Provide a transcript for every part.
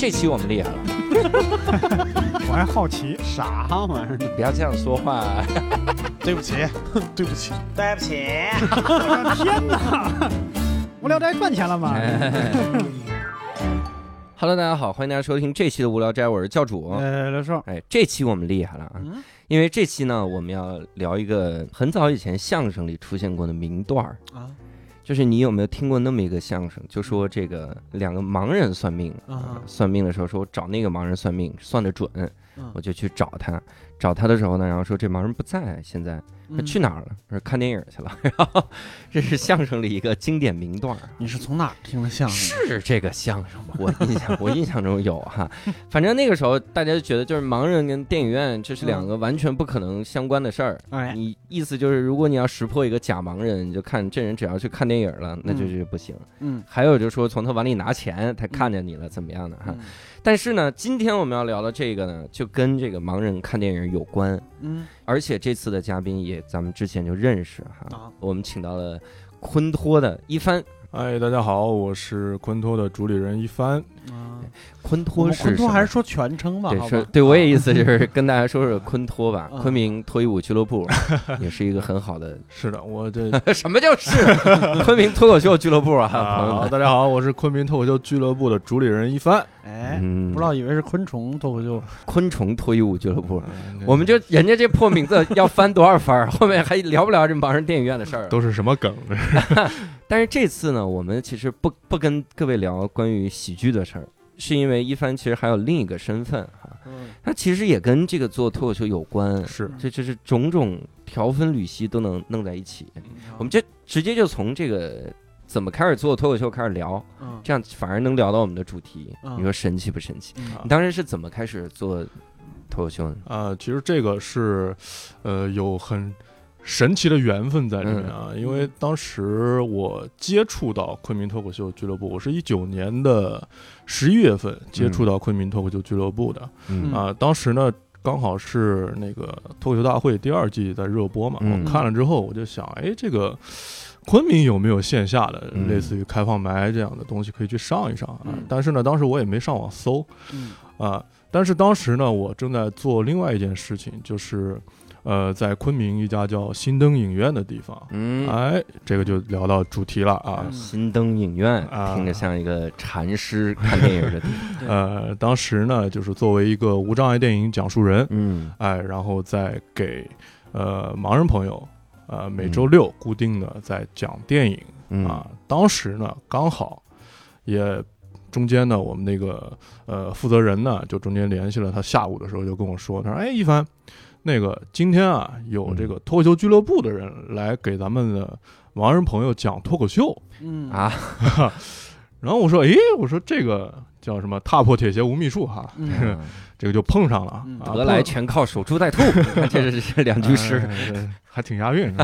这期我们厉害了，我还好奇，啥玩意儿？不要这样说话。对不起，对不起，对不起，我的天哪！无聊斋赚钱了吗？Hello，大家好，欢迎大家收听这期的无聊斋，我是教主。哎，刘寿，哎，这期我们厉害了啊！嗯因为这期呢，我们要聊一个很早以前相声里出现过的名段儿，啊就是你有没有听过那么一个相声？就说这个两个盲人算命啊算命的时候说，我找那个盲人算命，算得准，嗯我就去找他。找他的时候呢，然后说这盲人不在，现在他嗯去哪儿了？他说看电影去了。然后这是相声里一个经典名段儿。你是从哪儿听的相声？是这个相声吗？我印象我印象中有哈，反正那个时候大家就觉得就是盲人跟电影院这是两个完全不可能相关的事儿。哎，你意思就是，如果你要识破一个假盲人，你就看这人只要去看电影了，那就是不行。嗯还有就是说，从他碗里拿钱，他看见你了，怎么样的哈？嗯但是呢，今天我们要聊的这个呢，就跟这个盲人看电影有关，嗯而且这次的嘉宾也咱们之前就认识哈，啊我们请到了昆托的一帆，哎，大家好，我是昆托的主理人一帆。啊，昆托是还是说全称吧？对，是对我也意思就是跟大家说说昆托吧，嗯昆明脱衣舞俱乐部 也是一个很好的。是的，我这 什么叫是 昆明脱口秀俱乐部啊，朋友啊，们？大家好，我是昆明脱口秀俱乐部的主理人一帆。哎，嗯。不知道以为是昆虫脱口秀，昆虫脱衣舞俱乐部，嗯我们就人家这破名字要翻多少番儿，后面还聊不聊这盲人电影院的事儿？都是什么梗？但是这次呢，我们其实不不跟各位聊关于喜剧的事儿，是因为一帆其实还有另一个身份哈，嗯。他其实也跟这个做脱口秀有关，是。这这是种种条分缕析都能弄在一起。我们就直接就从这个怎么开始做脱口秀开始聊，嗯这样反而能聊到我们的主题。嗯你说神奇不神奇？嗯你当时是怎么开始做脱口秀呢？啊，其实这个是，呃，有很神奇的缘分在里面啊。因为当时我接触到昆明脱口秀俱乐部，我是一九年的十一月份接触到昆明脱口秀俱乐部的。嗯啊，当时呢，刚好是那个脱口秀大会第二季在热播嘛，嗯我看了之后，我就想，哎，这个昆明有没有线下的嗯类似于开放麦这样的东西可以去上一上啊？嗯但是呢，当时我也没上网搜嗯啊，但是当时呢，我正在做另外一件事情，就是。呃，在昆明一家叫新灯影院的地方，嗯，哎，这个就聊到主题了啊。嗯新灯影院啊听着像一个禅师看电影的地方。呃，当时呢，就是作为一个无障碍电影讲述人，嗯哎，然后再给呃盲人朋友，呃每周六固定的在讲电影、嗯啊。当时呢，刚好也中间呢，我们那个呃负责人呢，就中间联系了他，下午的时候就跟我说，他说：“哎，一凡，那个今天啊，有这个脱口秀俱乐部的人来给咱们的盲人朋友讲脱口秀。嗯啊，” 然后我说：“诶，我说这个叫什么？踏破铁鞋无觅处哈，嗯 这个就碰上了。嗯啊得来全靠守株待兔，这是这两句诗。哎还挺押韵。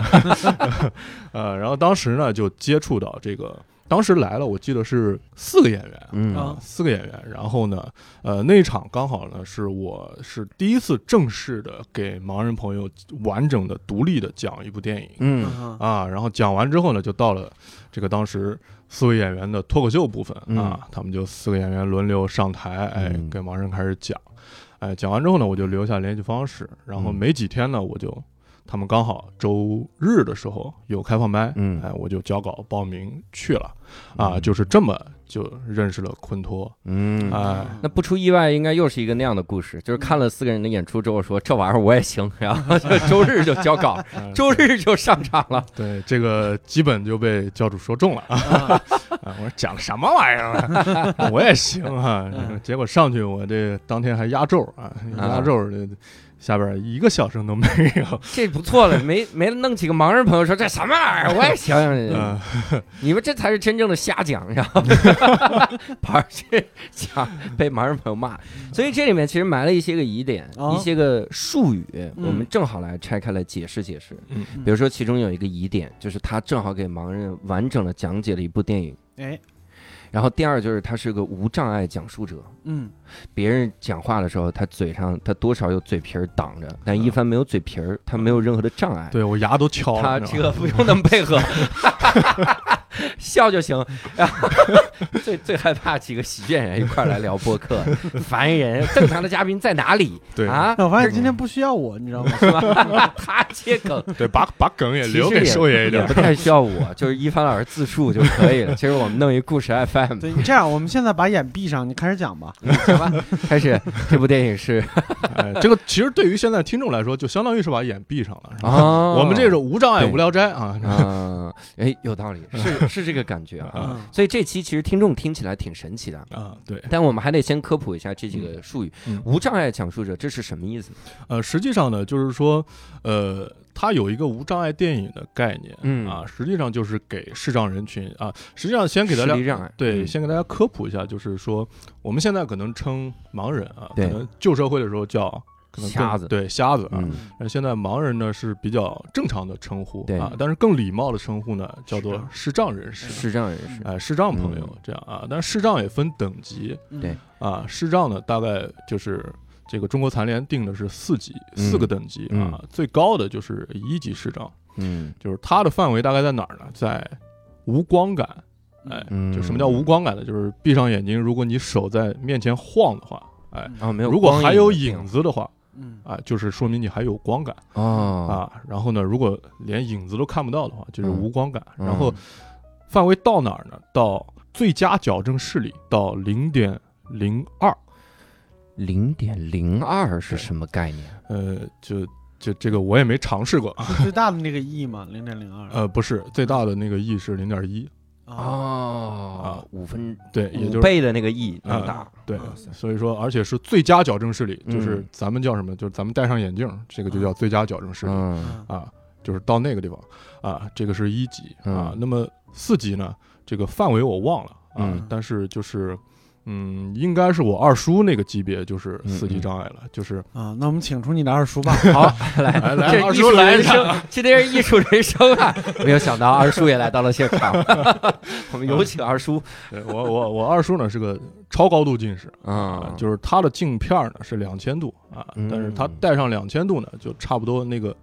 呃，然后当时呢就接触到这个，当时来了，我记得是四个演员。嗯啊四个演员，然后呢，呃，那一场刚好呢是我是第一次正式的给盲人朋友完整的、独立的讲一部电影嗯嗯啊，然后讲完之后呢，就到了这个当时四位演员的脱口秀部分嗯啊，他们就四个演员轮流上台，哎嗯，跟盲人开始讲，哎，讲完之后呢，我就留下联系方式，然后嗯没几天呢，我就他们刚好周日的时候有开放班，嗯。哎，我就交稿报名去了，啊，嗯。就是这么就认识了昆托，嗯。哎，那不出意外，应该又是一个那样的故事，就是看了四个人的演出之后说这玩意儿我也行，然后周日就交稿，哎 周日就上场了。对这个基本就被教主说中了。啊！啊啊我说讲的什么玩意儿啊？我也行哈、嗯结果上去我这当天还压轴啊，压轴这下边一个笑声都没有。这不错了，没没弄几个盲人朋友说这什么玩意儿，我也想想。嗯，你们这才是真正的瞎讲，然后跑去讲被盲人朋友骂，所以这里面其实埋了一些个疑点，哦一些个术语，我们嗯正好来拆开来解释解释。嗯比如说，其中有一个疑点，就是他正好给盲人完整的讲解了一部电影。哎，然后第二就是他是个无障碍讲述者，嗯别人讲话的时候，他嘴上他多少有嘴皮儿挡着，但一帆没有嘴皮儿，他没有任何的障碍。对我牙都敲了，他这个不用那么配合，笑就行。然 后最最害怕几个喜剧演员一块儿来聊播客，烦人。正常的嘉宾在哪里？对啊，我发现今天不需要我，你知道吗？是吧？他接梗。对，把把梗也留给寿爷一点也不。太需要我，就是一帆老师自述就可以了。其实我们弄一故事 FM，对，你这样，我们现在把眼闭上，你开始讲吧。行吧？开始，这部电影是 哎，这个其实对于现在听众来说，就相当于是把眼闭上了。是吧啊我们这是无障碍无聊斋啊，啊，哎，有道理，是是这个感觉啊。嗯，所以这期其实听众听起来挺神奇的，啊，对，但我们还得先科普一下这几个术语。嗯无障碍讲述者这是什么意思？呃，实际上呢，就是说，呃，它有一个无障碍电影的概念，嗯。啊，实际上就是给视障人群啊，实际上先给大家对，嗯。先给大家科普一下，就是说，我们现在可能称盲人啊，可能旧社会的时候叫可能瞎子。对，瞎子啊。嗯。那现在盲人呢是比较正常的称呼对。啊，但是更礼貌的称呼呢叫做视障人士，视障人士，哎，视障朋友嗯。这样啊。但是视障也分等级。嗯对。啊，视障呢大概就是这个中国残联定的是四级，嗯四个等级啊，最高的就是一级视障，嗯就是它的范围大概在哪儿呢？在无光感。哎，嗯，就什么叫无光感呢？就是闭上眼睛，如果你手在面前晃的话，哎，啊？没有，如果还有影影子的话，嗯啊，就是说明你还有光感哦啊。然后呢，如果连影子都看不到的话，就是嗯无光感。嗯然后范围到哪儿呢？到最佳矫正视力到零点零二，零点零二是什么概念？呃，就就这个我也没尝试过。最大的那个 E 嘛，零点零二。呃，不是，最大的那个 E 是零点一，啊，哦，五分对，也五就是倍的那个 E 那么啊大，对，所以说，而且是最佳矫正视力，就是嗯咱们叫什么？就是咱们戴上眼镜，这个就叫最佳矫正视力。啊，就是到那个地方。啊，这个是一级。啊。嗯。那么四级呢，这个范围我忘了。啊，嗯。但是就是嗯，应该是我二叔那个级别，就是四级障碍了，就是啊，那我们请出你的二叔吧。好，来 来来这二叔来人一场生，今天是艺术人生啊！没有想到二叔也来到了现场，我们有请二叔。对我我我二叔呢是个超高度近视啊，就是他的镜片呢是两千度啊，嗯但是他戴上两千度呢，就差不多那个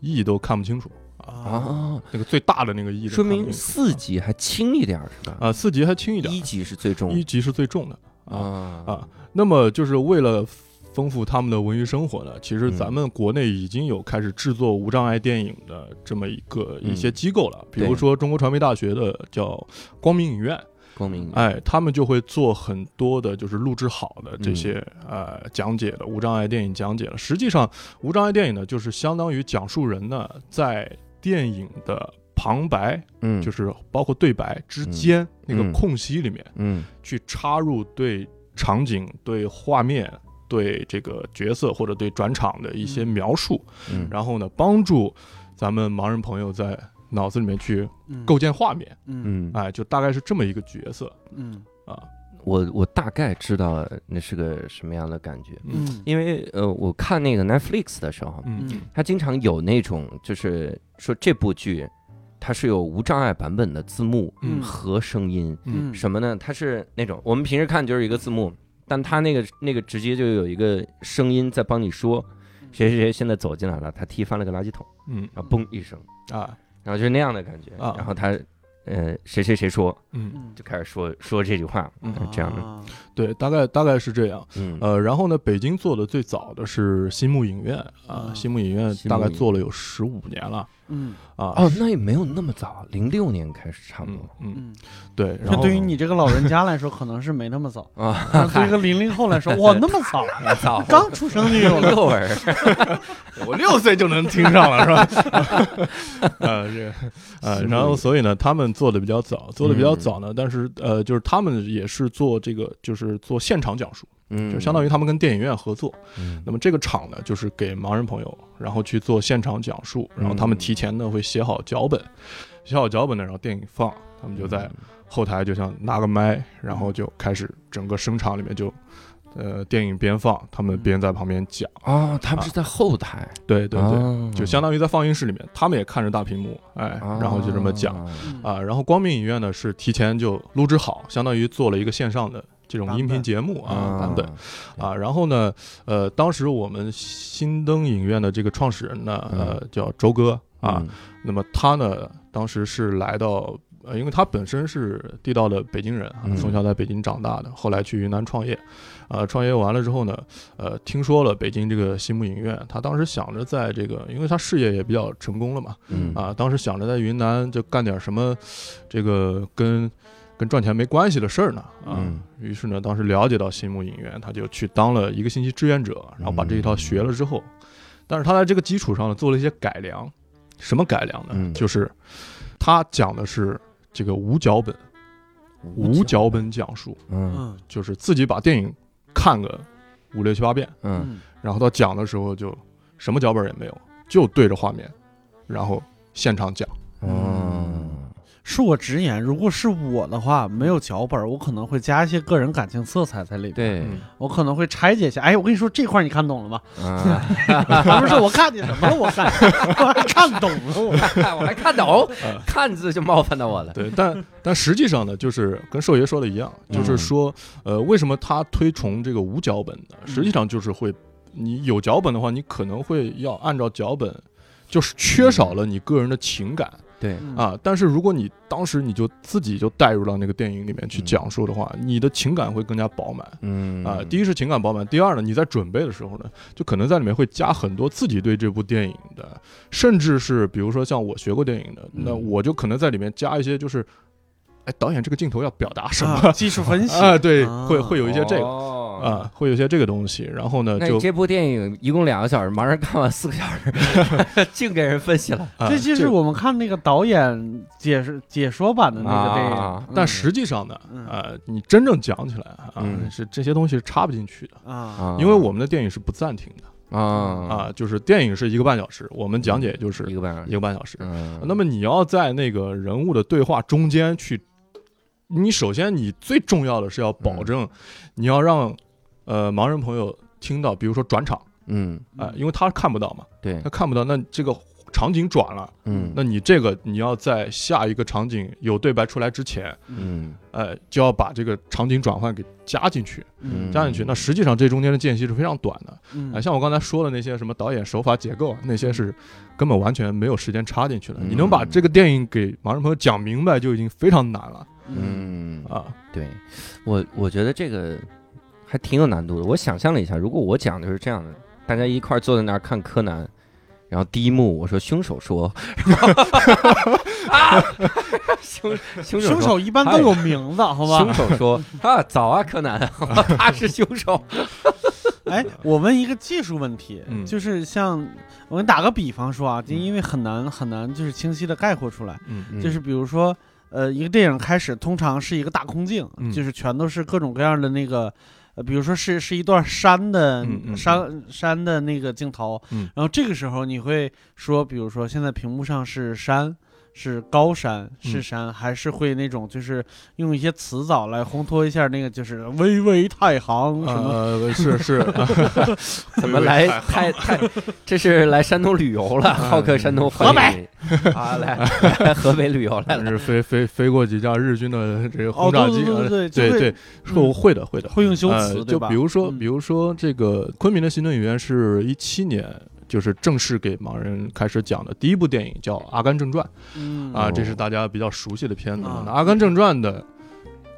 E 都看不清楚啊，啊，那个最大的那个 E 都说明四级还轻一点儿是吧？啊，四级还轻一点，一级是最重一级是最重的。啊。啊。啊，那么就是为了丰富他们的文娱生活呢，其实嗯咱们国内已经有开始制作无障碍电影的这么一个嗯一些机构了，比如说中国传媒大学的叫光明影院，光明哎，他们就会做很多的就是录制好的嗯这些、呃讲解的无障碍电影讲解了。实际上，无障碍电影呢，就是相当于讲述人呢在电影的旁白，嗯。就是包括对白之间那个嗯。空隙里面。嗯。去插入对场景、对画面、对这个角色或者对转场的一些描述，嗯，然后呢，帮助咱们盲人朋友在脑子里面去嗯。构建画面。嗯。嗯，哎，就大概是这么一个角色。嗯。啊。我我大概知道那是个什么样的感觉，嗯。因为呃，我看那个 Netflix 的时候，嗯。嗯。它经常有那种就是说这部剧它是有无障碍版本的字幕嗯和声音，嗯什么呢？它是那种我们平时看就是一个字幕，但它那个那个直接就有一个声音在帮你说谁谁谁现在走进来了，他踢翻了个垃圾桶，嗯然后嘣一声，啊然后就是那样的感觉，啊然后他呃谁谁谁说嗯，嗯就开始说说这句话，嗯这样的，啊对，大概大概是这样。嗯呃，然后呢，北京做的最早的是新木影院啊，啊新木影院大概做了有十五年了嗯啊。哦，那也没有那么早，零六年开始差不嗯多嗯，嗯，对。然后对于你这个老人家来说，可能是没那么早。啊，但对于一个零零后来说，哇，那么早，早刚出生就有了。幼儿，我六岁就能听上了，是吧？呃，这个呃，然后所以呢，他们做的比较早，做的比较早呢，但是呃，就是他们也是做这个，就是做现场讲述，嗯，就相当于他们跟电影院合作。嗯那么这个场呢，就是给盲人朋友，然后去做现场讲述，然后他们提前呢会写好脚本，写好脚本呢，然后电影放，他们就在后台就像拿个麦，然后就开始整个声场里面就。呃，电影边放，他们边在旁边讲，啊，他们是在后台，对对对，哦就相当于在放映室里面，他们也看着大屏幕，哎，然后就这么讲啊。然后光明影院呢是提前就录制好，相当于做了一个线上的这种音频节目啊版本。啊。然后呢，呃，当时我们新登影院的这个创始人呢，呃，叫周哥啊。嗯。那么他呢，当时是来到呃，因为他本身是地道的北京人啊嗯，从小在北京长大的，后来去云南创业，呃，创业完了之后呢，呃，听说了北京这个西木影院，他当时想着在这个，因为他事业也比较成功了嘛，嗯。啊，当时想着在云南就干点什么，这个跟跟赚钱没关系的事儿呢，啊，嗯于是呢，当时了解到新木影院，他就去当了一个星期志愿者，然后把这一套学了之后，但是他在这个基础上呢做了一些改良，什么改良呢？嗯？就是他讲的是这个无脚本，无脚本讲述，嗯。嗯。就是自己把电影看个五六七八遍，嗯嗯。然后到讲的时候就什么脚本也没有，就对着画面，然后现场讲。哦恕我直言，如果是我的话，没有脚本，我可能会加一些个人感情色彩在里边。，对嗯我可能会拆解一下。哎，我跟你说这块儿你看懂了吗？啊，不是我看你什么了？我看，我还看懂了。我 我还看懂嗯，看字就冒犯到我了。对，但但实际上呢，就是跟寿爷说的一样，就是说，呃，为什么他推崇这个无脚本呢？实际上就是会，你有脚本的话，你可能会要按照脚本，就是缺少了你个人的情感对，啊。但是如果你当时你就自己就带入到那个电影里面去嗯讲述的话，你的情感会更加饱满。嗯啊，第一是情感饱满，第二呢，你在准备的时候呢，就可能在里面会加很多自己对这部电影的，甚至是比如说像我学过电影的，那嗯我就可能在里面加一些就是，哎，导演这个镜头要表达什么啊技术分析啊？对，啊会会有一些这个个啊，会有一些这个东西，然后呢就这部电影一共两个小时，盲人看完四个小时，净给人分析了啊这就是我们看那个导演解释解说版的那个电啊影，但实际上呢，嗯呃，你真正讲起来啊，嗯是这些东西是插不进去的，啊啊，因为我们的电影是不暂停的啊。啊，就是电影是一个半小时，我们讲解就是一个半小时一，个半小时，嗯，那么你要在那个人物的对话中间去，你首先你最重要的是要保证，你要让呃盲人朋友听到，比如说转场嗯。啊、因为他看不到嘛，对。他看不到，那这个场景转了，嗯。那你这个你要在下一个场景有对白出来之前，嗯。呃，就要把这个场景转换给加进去，嗯。加进去。那实际上这中间的间隙是非常短的，嗯。啊，像我刚才说的那些什么导演手法结构啊，那些是根本完全没有时间插进去的。嗯。你能把这个电影给盲人朋友讲明白，就已经非常难了。嗯。啊。对。我我觉得这个还挺有难度的。我想象了一下，如果我讲的是这样的，大家一块儿坐在那儿看柯南，然后第一幕我说凶手说，啊，凶凶手凶手一般都有名字，好吧凶？手说 啊，早啊，柯南，他是凶手。哎，我问一个技术问题，嗯就是像我给你打个比方说啊，就因为很难很难就是清晰的概括出来，嗯就是比如说。呃，一个电影开始通常是一个大空镜，嗯就是全都是各种各样的那个，呃，比如说是是一段山的、山山的那个镜头，嗯。然后这个时候你会说，比如说现在屏幕上是山，是高山，是嗯山，还是会那种就是用一些词藻来烘托一下那个就是巍巍太行什么，呃，是是，怎么来太太？这是来山东旅游了，浩克山东河北啊，来来 河北旅游来了。是飞飞飞过几架日军的这个哦轰炸机，对对对会对对，会会的会的。会用修辞，呃，对吧？就比如说，嗯比如说这个昆明的行政影院是一七年，就是正式给盲人开始讲的第一部电影叫《阿甘正传》嗯。啊，哦。这是大家比较熟悉的片子啊。那《阿甘正传》的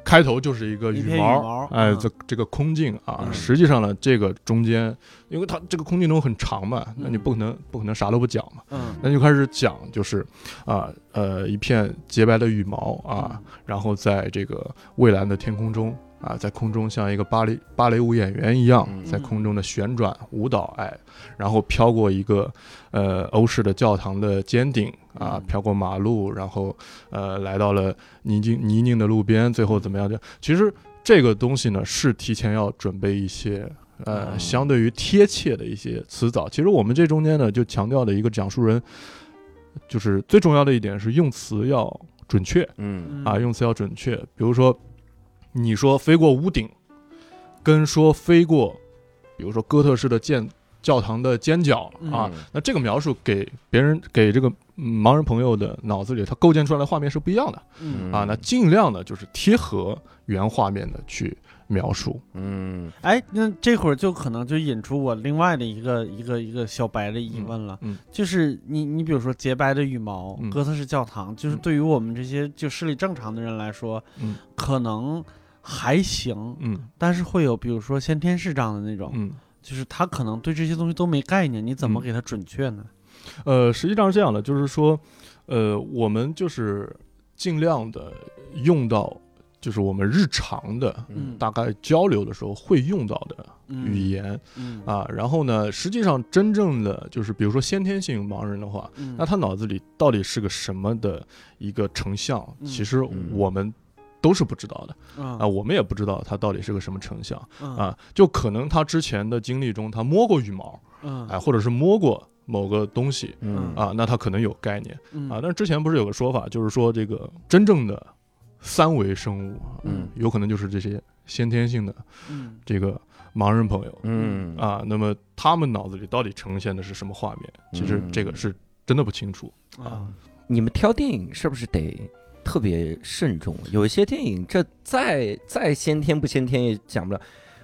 开头就是一个羽羽毛毛，哎，嗯这这个空镜啊，嗯。实际上呢，这个中间，因为它这个空镜中很长嘛，那你嗯不可能不可能啥都不讲嘛，嗯。那就开始讲，就是啊呃一片洁白的羽毛啊，然后在这个蔚蓝的天空中啊，在空中像一个芭蕾芭蕾舞演员一样嗯，在空中的旋转舞蹈，哎，然后飘过一个呃欧式的教堂的尖顶啊嗯，飘过马路，然后呃来到了泥泞泥泞的路边，最后怎么样？就其实这个东西呢是提前要准备一些。呃，哦相对于贴切的一些词藻，其实我们这中间呢，就强调的一个讲述人，就是最重要的一点是用词要准确嗯啊，用词要准确。比如说，你说飞过屋顶，跟说飞过，比如说哥特式的建教堂的尖角啊，嗯。那这个描述给别人给这个嗯盲人朋友的脑子里，他构建出来的画面是不一样的。嗯。啊。那尽量的就是贴合原画面的去描述。嗯。哎，那这会儿就可能就引出我另外的一个一个一个小白的疑问了，嗯嗯。就是你你比如说洁白的羽毛，嗯。哥特式教堂，就是嗯。对于我们这些就视力正常的人来说，嗯。可能还行，嗯。但是会有比如说先天视障的那种，嗯，就是他可能对这些东西都没概念，你怎么嗯。给他准确呢？呃，实际上是这样的，就是说，呃，我们就是尽量的用到，就是我们日常的嗯。大概交流的时候会用到的语言、嗯。啊。然后呢，实际上真正的就是，比如说先天性盲人的话，嗯。那他脑子里到底是个什么的一个成像，嗯。其实嗯。我们都是不知道的啊啊，我们也不知道他到底是个什么成像啊啊。就可能他之前的经历中，他摸过羽毛，嗯哎，或者是摸过某个东西。嗯啊，那他可能有概念嗯啊。但是之前不是有个说法，就是说这个真正的三维生物，啊嗯有可能就是这些先天性的嗯这个盲人朋友嗯啊。那么他们脑子里到底呈现的是什么画面？其实这个嗯是真的不清楚。啊你们挑电影是不是得特别慎重？有一些电影这再再先天不先天也讲不了。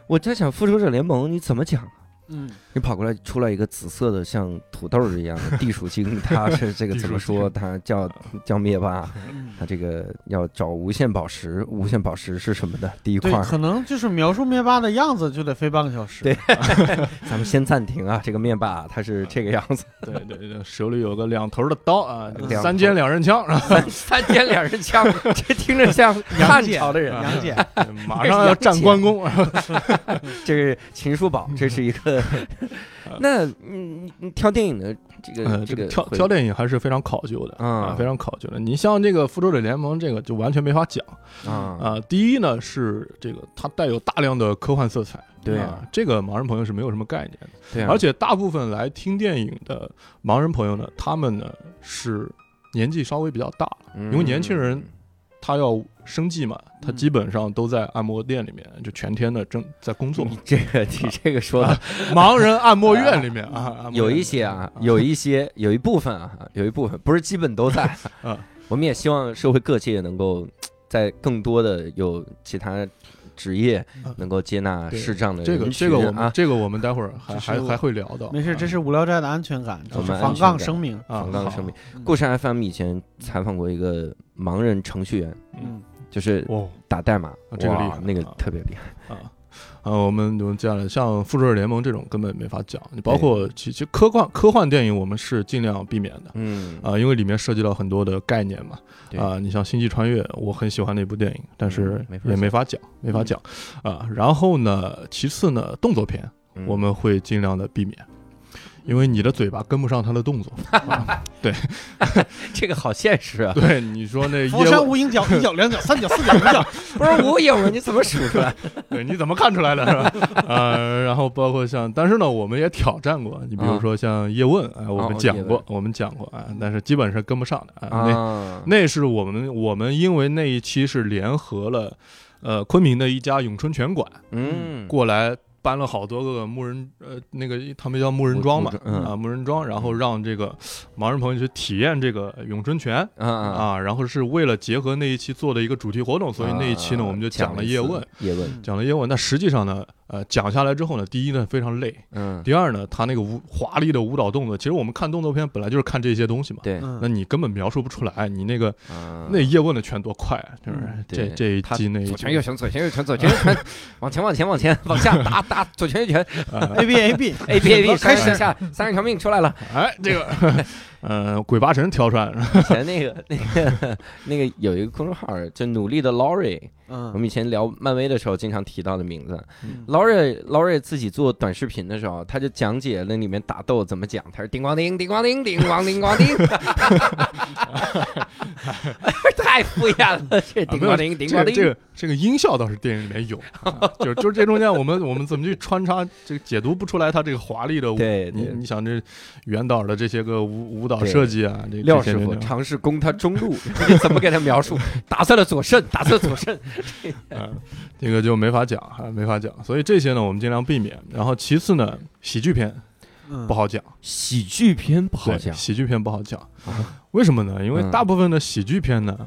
我在想《复仇者联盟》你怎么讲？嗯你跑过来出来一个紫色的像土豆一样的地鼠精，它是这个 怎么说？它叫叫灭霸，嗯它这个要找无限宝石，无限宝石是什么的？第一块可能就是描述灭霸的样子就得飞半个小时。对 咱们先暂停啊。这个灭霸他是这个样子，对对对，手里有个两头的刀啊，两三尖两刃枪，啊三三尖两刃枪，这听着像汉朝的人。杨戬，马上要战关公。这是秦叔宝，这是一个。那你你挑电影的这个呃，这个个挑挑电影还是非常考究的啊啊，非常考究的。你像这个《复仇者联盟》，这个就完全没法讲啊啊。第一呢是这个它带有大量的科幻色彩，对啊，这个盲人朋友是没有什么概念的。对啊，而且大部分来听电影的盲人朋友呢，他们呢是年纪稍微比较大了，因因为年轻人他要生计嘛，他嗯基本上都在按摩店里面就全天的正在工作。你这个你这个说的盲人按摩院里面啊，有一些啊，有一些有一部分啊，有一部分不是基本都在。啊。我们也希望社会各界能够在更多的有其他职业啊能够接纳视障的这个这个我们啊。这个我们待会儿还还还会聊到。没事，这啊是无聊斋的安全感，我就是防们安全感杠声明。啊防杠声明。嗯故事 FM 以前采访过一个盲人程序员，嗯就是哦打代码，哇这个厉害那个啊特别厉害。啊啊，我们我们接下来，像《复仇者联盟》这种根本没法讲，你包括其其实科幻科幻电影，我们是尽量避免的。嗯。啊，因为里面涉及到很多的概念嘛，对。啊，你像《星际穿越》，我很喜欢那部电影，但是也没法讲，没法讲，啊，然后呢，其次呢，动作片嗯。我们会尽量的避免，因为你的嘴巴跟不上他的动作，啊 这个好现实啊！对，你说那佛山，无影脚，一脚两脚三脚四脚五脚，不是无影啊，你怎么数出来？对，你怎么看出来的是吧？呃，然后包括像，但是呢，我们也挑战过，你比如说像叶问，哎，我哦们讲过我们讲过啊，但是基本是跟不上的啊，那啊，那是我们我们因为那一期是联合了，呃，昆明的一家咏春拳馆嗯，过来搬了好多个木人，呃，那个他们叫木人桩嘛，嗯啊，木人桩，然后让这个盲人朋友去体验这个咏春拳啊然后是为了结合那一期做的一个主题活动，所以那一期呢我们就讲了叶问，，叶问，讲了叶问。但实际上呢，呃，讲下来之后呢，第一呢非常累，嗯，第二呢，他那个舞华丽的舞蹈动作，其实我们看动作片本来就是看这些东西嘛。对，嗯那你根本描述不出来，你那个啊那叶问的拳多快啊！就是嗯这这一他击那一击左拳右拳，左拳右拳，左拳，往前往前往前往下打打，左拳右拳啊，A B A B，A B A B，开始上下三十条命出来了。哎，这个 呃鬼八神挑出来了，以前那个那个那个有一个公众号叫努力的 Laurie，我嗯们以前聊漫威的时候经常提到的名字。嗯 Laurie Laurie 自己做短视频的时候，他就讲解那里面打斗怎么讲，他是叮咣叮叮咣叮叮咣叮咣叮，太敷衍了，这叮咣叮叮咣叮。这个这个音效倒是电影里面有，啊 就是就是这中间我们我们怎么去穿插，这个解读不出来他这个华丽的舞。对对你你想这袁导的这些个舞舞蹈设计啊，这廖师傅尝试攻他中路，你怎么给他描述？打碎了左肾，打碎了左肾。嗯，这个就没法讲哈，没法讲。所以这些呢，我们尽量避免。然后其次呢，喜剧片嗯不好讲，喜剧片不好讲，喜剧片不好讲啊。为什么呢？因为嗯大部分的喜剧片呢，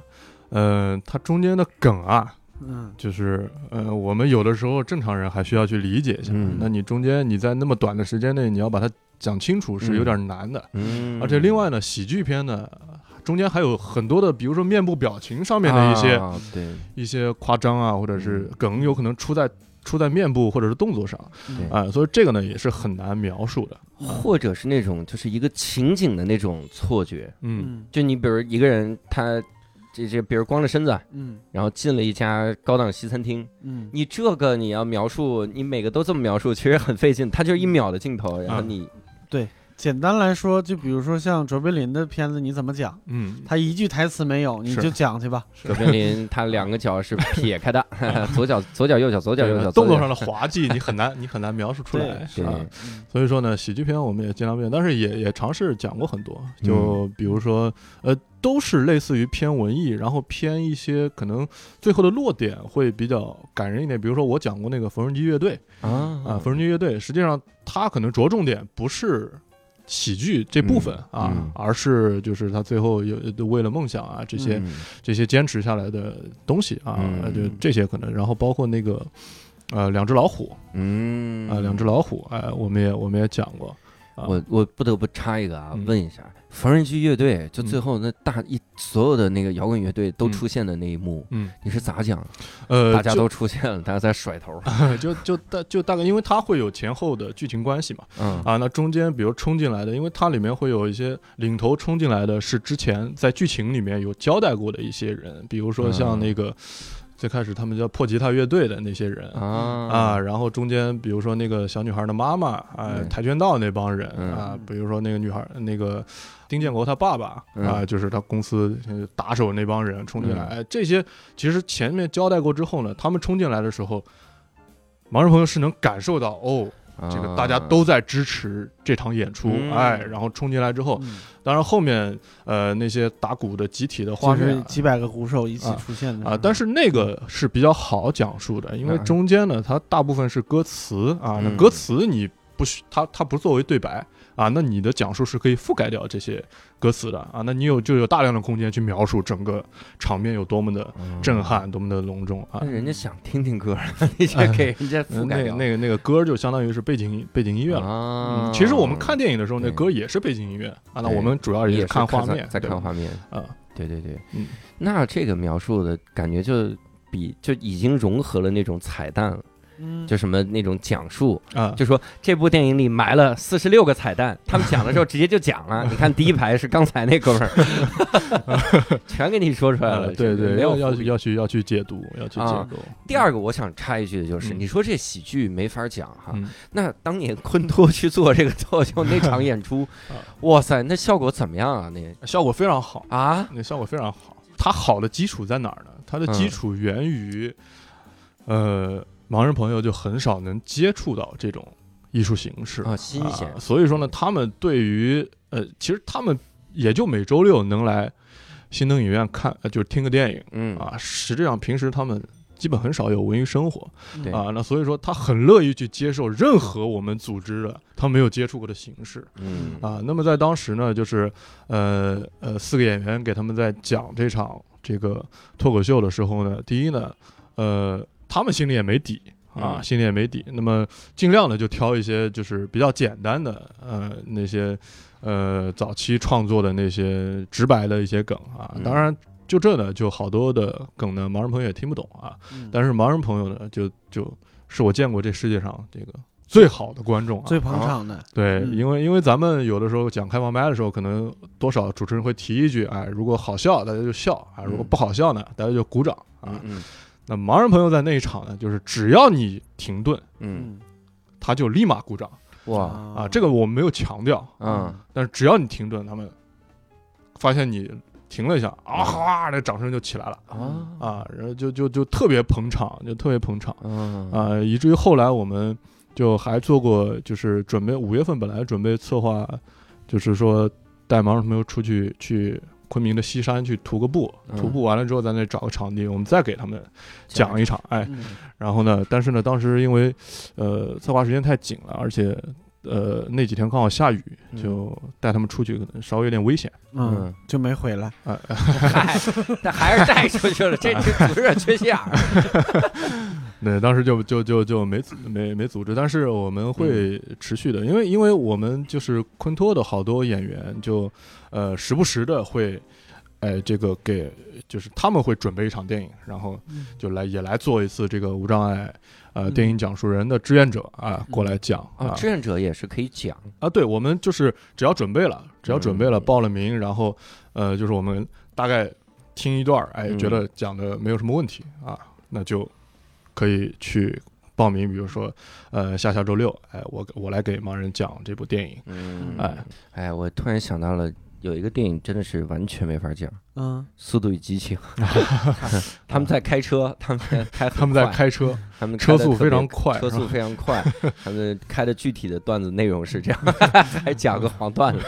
呃，它中间的梗啊，嗯就是呃，我们有的时候正常人还需要去理解一下，嗯那你中间你在那么短的时间内，你要把它讲清楚是有点难的。嗯，而且另外呢，喜剧片呢，中间还有很多的，比如说面部表情上面的一些、啊对。一些夸张啊，或者是嗯。梗，有可能出在出在面部或者是动作上。对。啊、所以这个呢也是很难描述的。或者是那种就是一个情景的那种错觉，嗯。嗯就你比如一个人他这这比如光着身子，嗯。然后进了一家高档西餐厅，嗯。你这个你要描述，你每个都这么描述，其实很费劲，它就是一秒的镜头，然后你简单来说，就比如说像卓别林的片子，你怎么讲？嗯，他一句台词没有，你就讲去吧。卓别林他两个脚是撇开的，左脚左脚右脚左脚右脚，动作上的滑稽，你很难你很难描述出来。是啊。嗯所以说呢，喜剧片我们也尽量变，但是也也尝试讲过很多，嗯。就比如说，呃，都是类似于偏文艺，然后偏一些可能最后的落点会比较感人一点。比如说我讲过那个缝纫机乐队啊。啊，缝纫机乐队实际上它可能着重点不是。喜剧这部分嗯啊，嗯。而是就是他最后有为了梦想啊这些、嗯。这些坚持下来的东西啊，嗯。就这些可能，然后包括那个呃两只老虎嗯。啊，两只老虎，哎，我们也我们也讲过，啊。我我不得不插一个啊，嗯。问一下，缝纫机乐队就嗯。最后那大一所有的那个摇滚乐队都嗯。出现的那一幕，嗯，你是咋讲？呃，大家都出现了，大家在甩头，就就大就大概，因为它会有前后的剧情关系嘛，嗯。啊，那中间比如冲进来的，因为它里面会有一些领头冲进来的是之前在剧情里面有交代过的一些人，比如说像嗯。那个最开始他们叫破吉他乐队的那些人。啊。啊，然后中间比如说那个小女孩的妈妈，啊，跆拳道那帮人嗯。啊，比如说那个女孩，那个丁建国他爸爸嗯。啊，就是他公司呃打手那帮人冲进来，这些其实前面交代过之后呢，他们冲进来的时候，盲人朋友是能感受到哦，这个大家都在支持这场演出，哎，然后冲进来之后，嗯。当然后面呃那些打鼓的集体的画面几百个鼓手一起啊出现的啊，但是那个是比较好讲述的，因为嗯中间呢，它大部分是歌词啊，那嗯。歌词你不需它它不作为对白啊，那你的讲述是可以覆盖掉这些歌词的啊，那你有就有大量的空间去描述整个场面有多么的震。撼，多么的隆重啊那。人家想听听歌，你这 给人家覆嗯那个盖掉那个那个歌就相当于是背景背景音乐了。啊嗯，其实我们看电影的时候，那对歌也是背景音乐啊。那我们主要也是看画面，在看画面。啊。对对对，嗯，那这个描述的感觉就比就已经融合了那种彩蛋了，嗯就什么那种讲述，啊，就说这部电影里埋了四十六个彩蛋，他们讲的时候直接就讲了。你看第一排是刚才那哥们儿，全给你说出来了。呃对对，没有要要去要去要去解读，要去解啊读。第二个，我想插一句的就是，嗯你说这喜剧没法讲哈，嗯那当年昆托去做这个脱口秀那场演出啊，哇塞，那效果怎么样啊？那效果非常好，啊，那效果非常好。它好的基础在哪儿呢？它的基嗯础源于，呃，盲人朋友就很少能接触到这种艺术形式。啊新鲜啊所以说呢，他们对于呃，其实他们也就每周六能来新灯影院看，呃，就是听个电影。嗯。啊。实际上平时他们基本很少有文娱生活。对。啊，那所以说他很乐意去接受任何我们组织的他没有接触过的形式。嗯。啊，那么在当时呢，就是呃呃四个演员给他们在讲这场这个脱口秀的时候呢，第一呢，呃，他们心里也没底啊，嗯心里也没底，那么尽量的就挑一些就是比较简单的呃那些呃早期创作的那些直白的一些梗啊，嗯。当然。就这呢，就好多的梗呢，盲人朋友也听不懂啊。嗯。但是盲人朋友呢，就就是我见过这世界上这个最好的观众啊，最捧场的，对，嗯。因为因为咱们有的时候讲开放麦的时候，可能多少主持人会提一句，哎，如果好笑，大家就笑啊；如果嗯不好笑呢，大家就鼓掌啊。嗯嗯那盲人朋友在那一场呢，就是只要你停顿，嗯，他就立马鼓掌哇，啊。这个我们没有强调，嗯但是只要你停顿，他们发现你停了一下，啊哈，那掌声就起来了啊啊，然后就就就特别捧场，就特别捧场。嗯啊、以至于后来我们就还做过，就是准备五月份本来准备策划，就是说带盲人朋友出去去昆明的西山去徒个步，嗯。徒步完了之后在那找个场地，我们再给他们讲一场，哎，嗯。然后呢，但是呢，当时因为呃策划时间太紧了，而且呃那几天刚好下雨，嗯。就带他们出去，可能稍微有点危险。嗯。嗯，就没回来。嗨，但还是带出去了，这这组织者缺心眼儿。对，当时就就就就没没没组织，但是我们会持续的，因为因为我们就是昆托的好多演员就呃时不时的会。哎，这个给就是他们会准备一场电影，然后嗯就来也来做一次这个无障碍呃嗯电影讲述人的志愿者啊过来讲哦啊，志愿者也是可以讲，啊，对，我们就是只要准备了，只要准备了，嗯报了名，然后呃，就是我们大概听一段儿，哎，嗯觉得讲的没有什么问题啊，那就可以去报名。比如说，呃，下下周六，哎，我我来给盲人讲这部电影，嗯哎，哎，我突然想到了，有一个电影真的是完全没法讲，《嗯速度与激情》他们在开车，他们在开他们在开车，他们车速非常快，车速非常快，他们开的 具体的段子内容是这样，还讲个黄段子。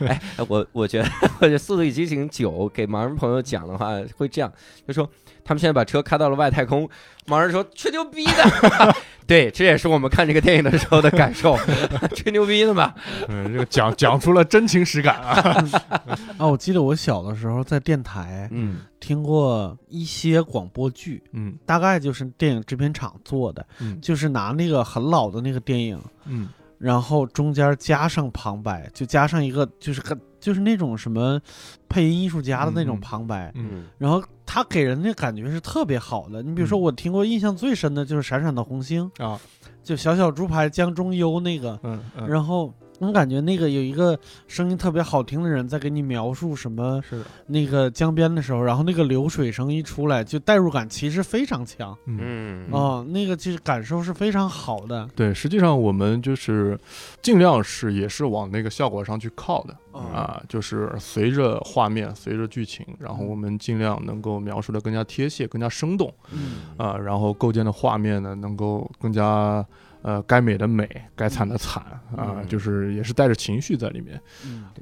哎，我我觉得，我觉得《速度与激情九》给盲人朋友讲的话会这样，就说他们现在把车开到了外太空，盲人说吹牛逼的，对，这也是我们看这个电影的时候的感受，吹牛逼的嘛。嗯，这个讲讲出了真情实感啊，啊，我记得我小的时候在电台嗯。听过一些广播剧，嗯。大概就是电影制片厂做的，嗯。就是拿那个很老的那个电影，嗯然后中间加上旁白，就加上一个就是很就是那种什么配音艺术家的那种旁白，嗯嗯。然后他给人的感觉是特别好的。你比如说，嗯。我听过印象最深的就是《闪闪的红星》，啊，就小小猪排江中优那个，嗯嗯，然后我感觉那个有一个声音特别好听的人在给你描述什么是，那个江边的时候，然后那个流水声一出来，就代入感其实非常强嗯。嗯哦，那个其实感受是非常好的。对，实际上我们就是尽量是也是往那个效果上去靠的，哦啊，就是随着画面、随着剧情，然后我们尽量能够描述的更加贴切、更加生动嗯啊，然后构建的画面呢能够更加呃该美的美，该惨的惨啊，嗯就是也是带着情绪在里面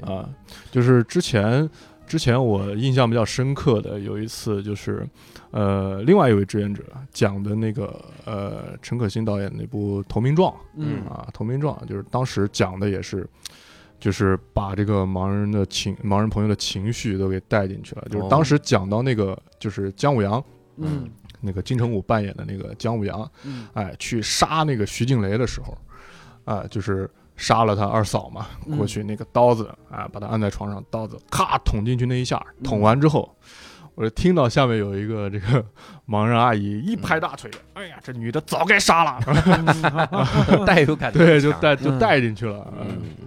啊。就是之前之前我印象比较深刻的有一次就是。呃，另外一位志愿者讲的那个呃，陈可辛导演那部《投名状》，嗯啊，投名状就是当时讲的也是，就是把这个盲人的情盲人朋友的情绪都给带进去了。就是当时讲到那个就是姜武阳，嗯那个金城武扮演的那个姜武阳，嗯。哎，去杀那个徐静蕾的时候，啊，就是杀了他二嫂嘛，嗯。过去那个刀子啊，把他按在床上，刀子咔捅进去那一下，捅完之后。我就听到下面有一个这个盲人阿姨一拍大腿，哎呀，这女的早该杀了，带有感对，就带就嗯。带进去了，嗯嗯，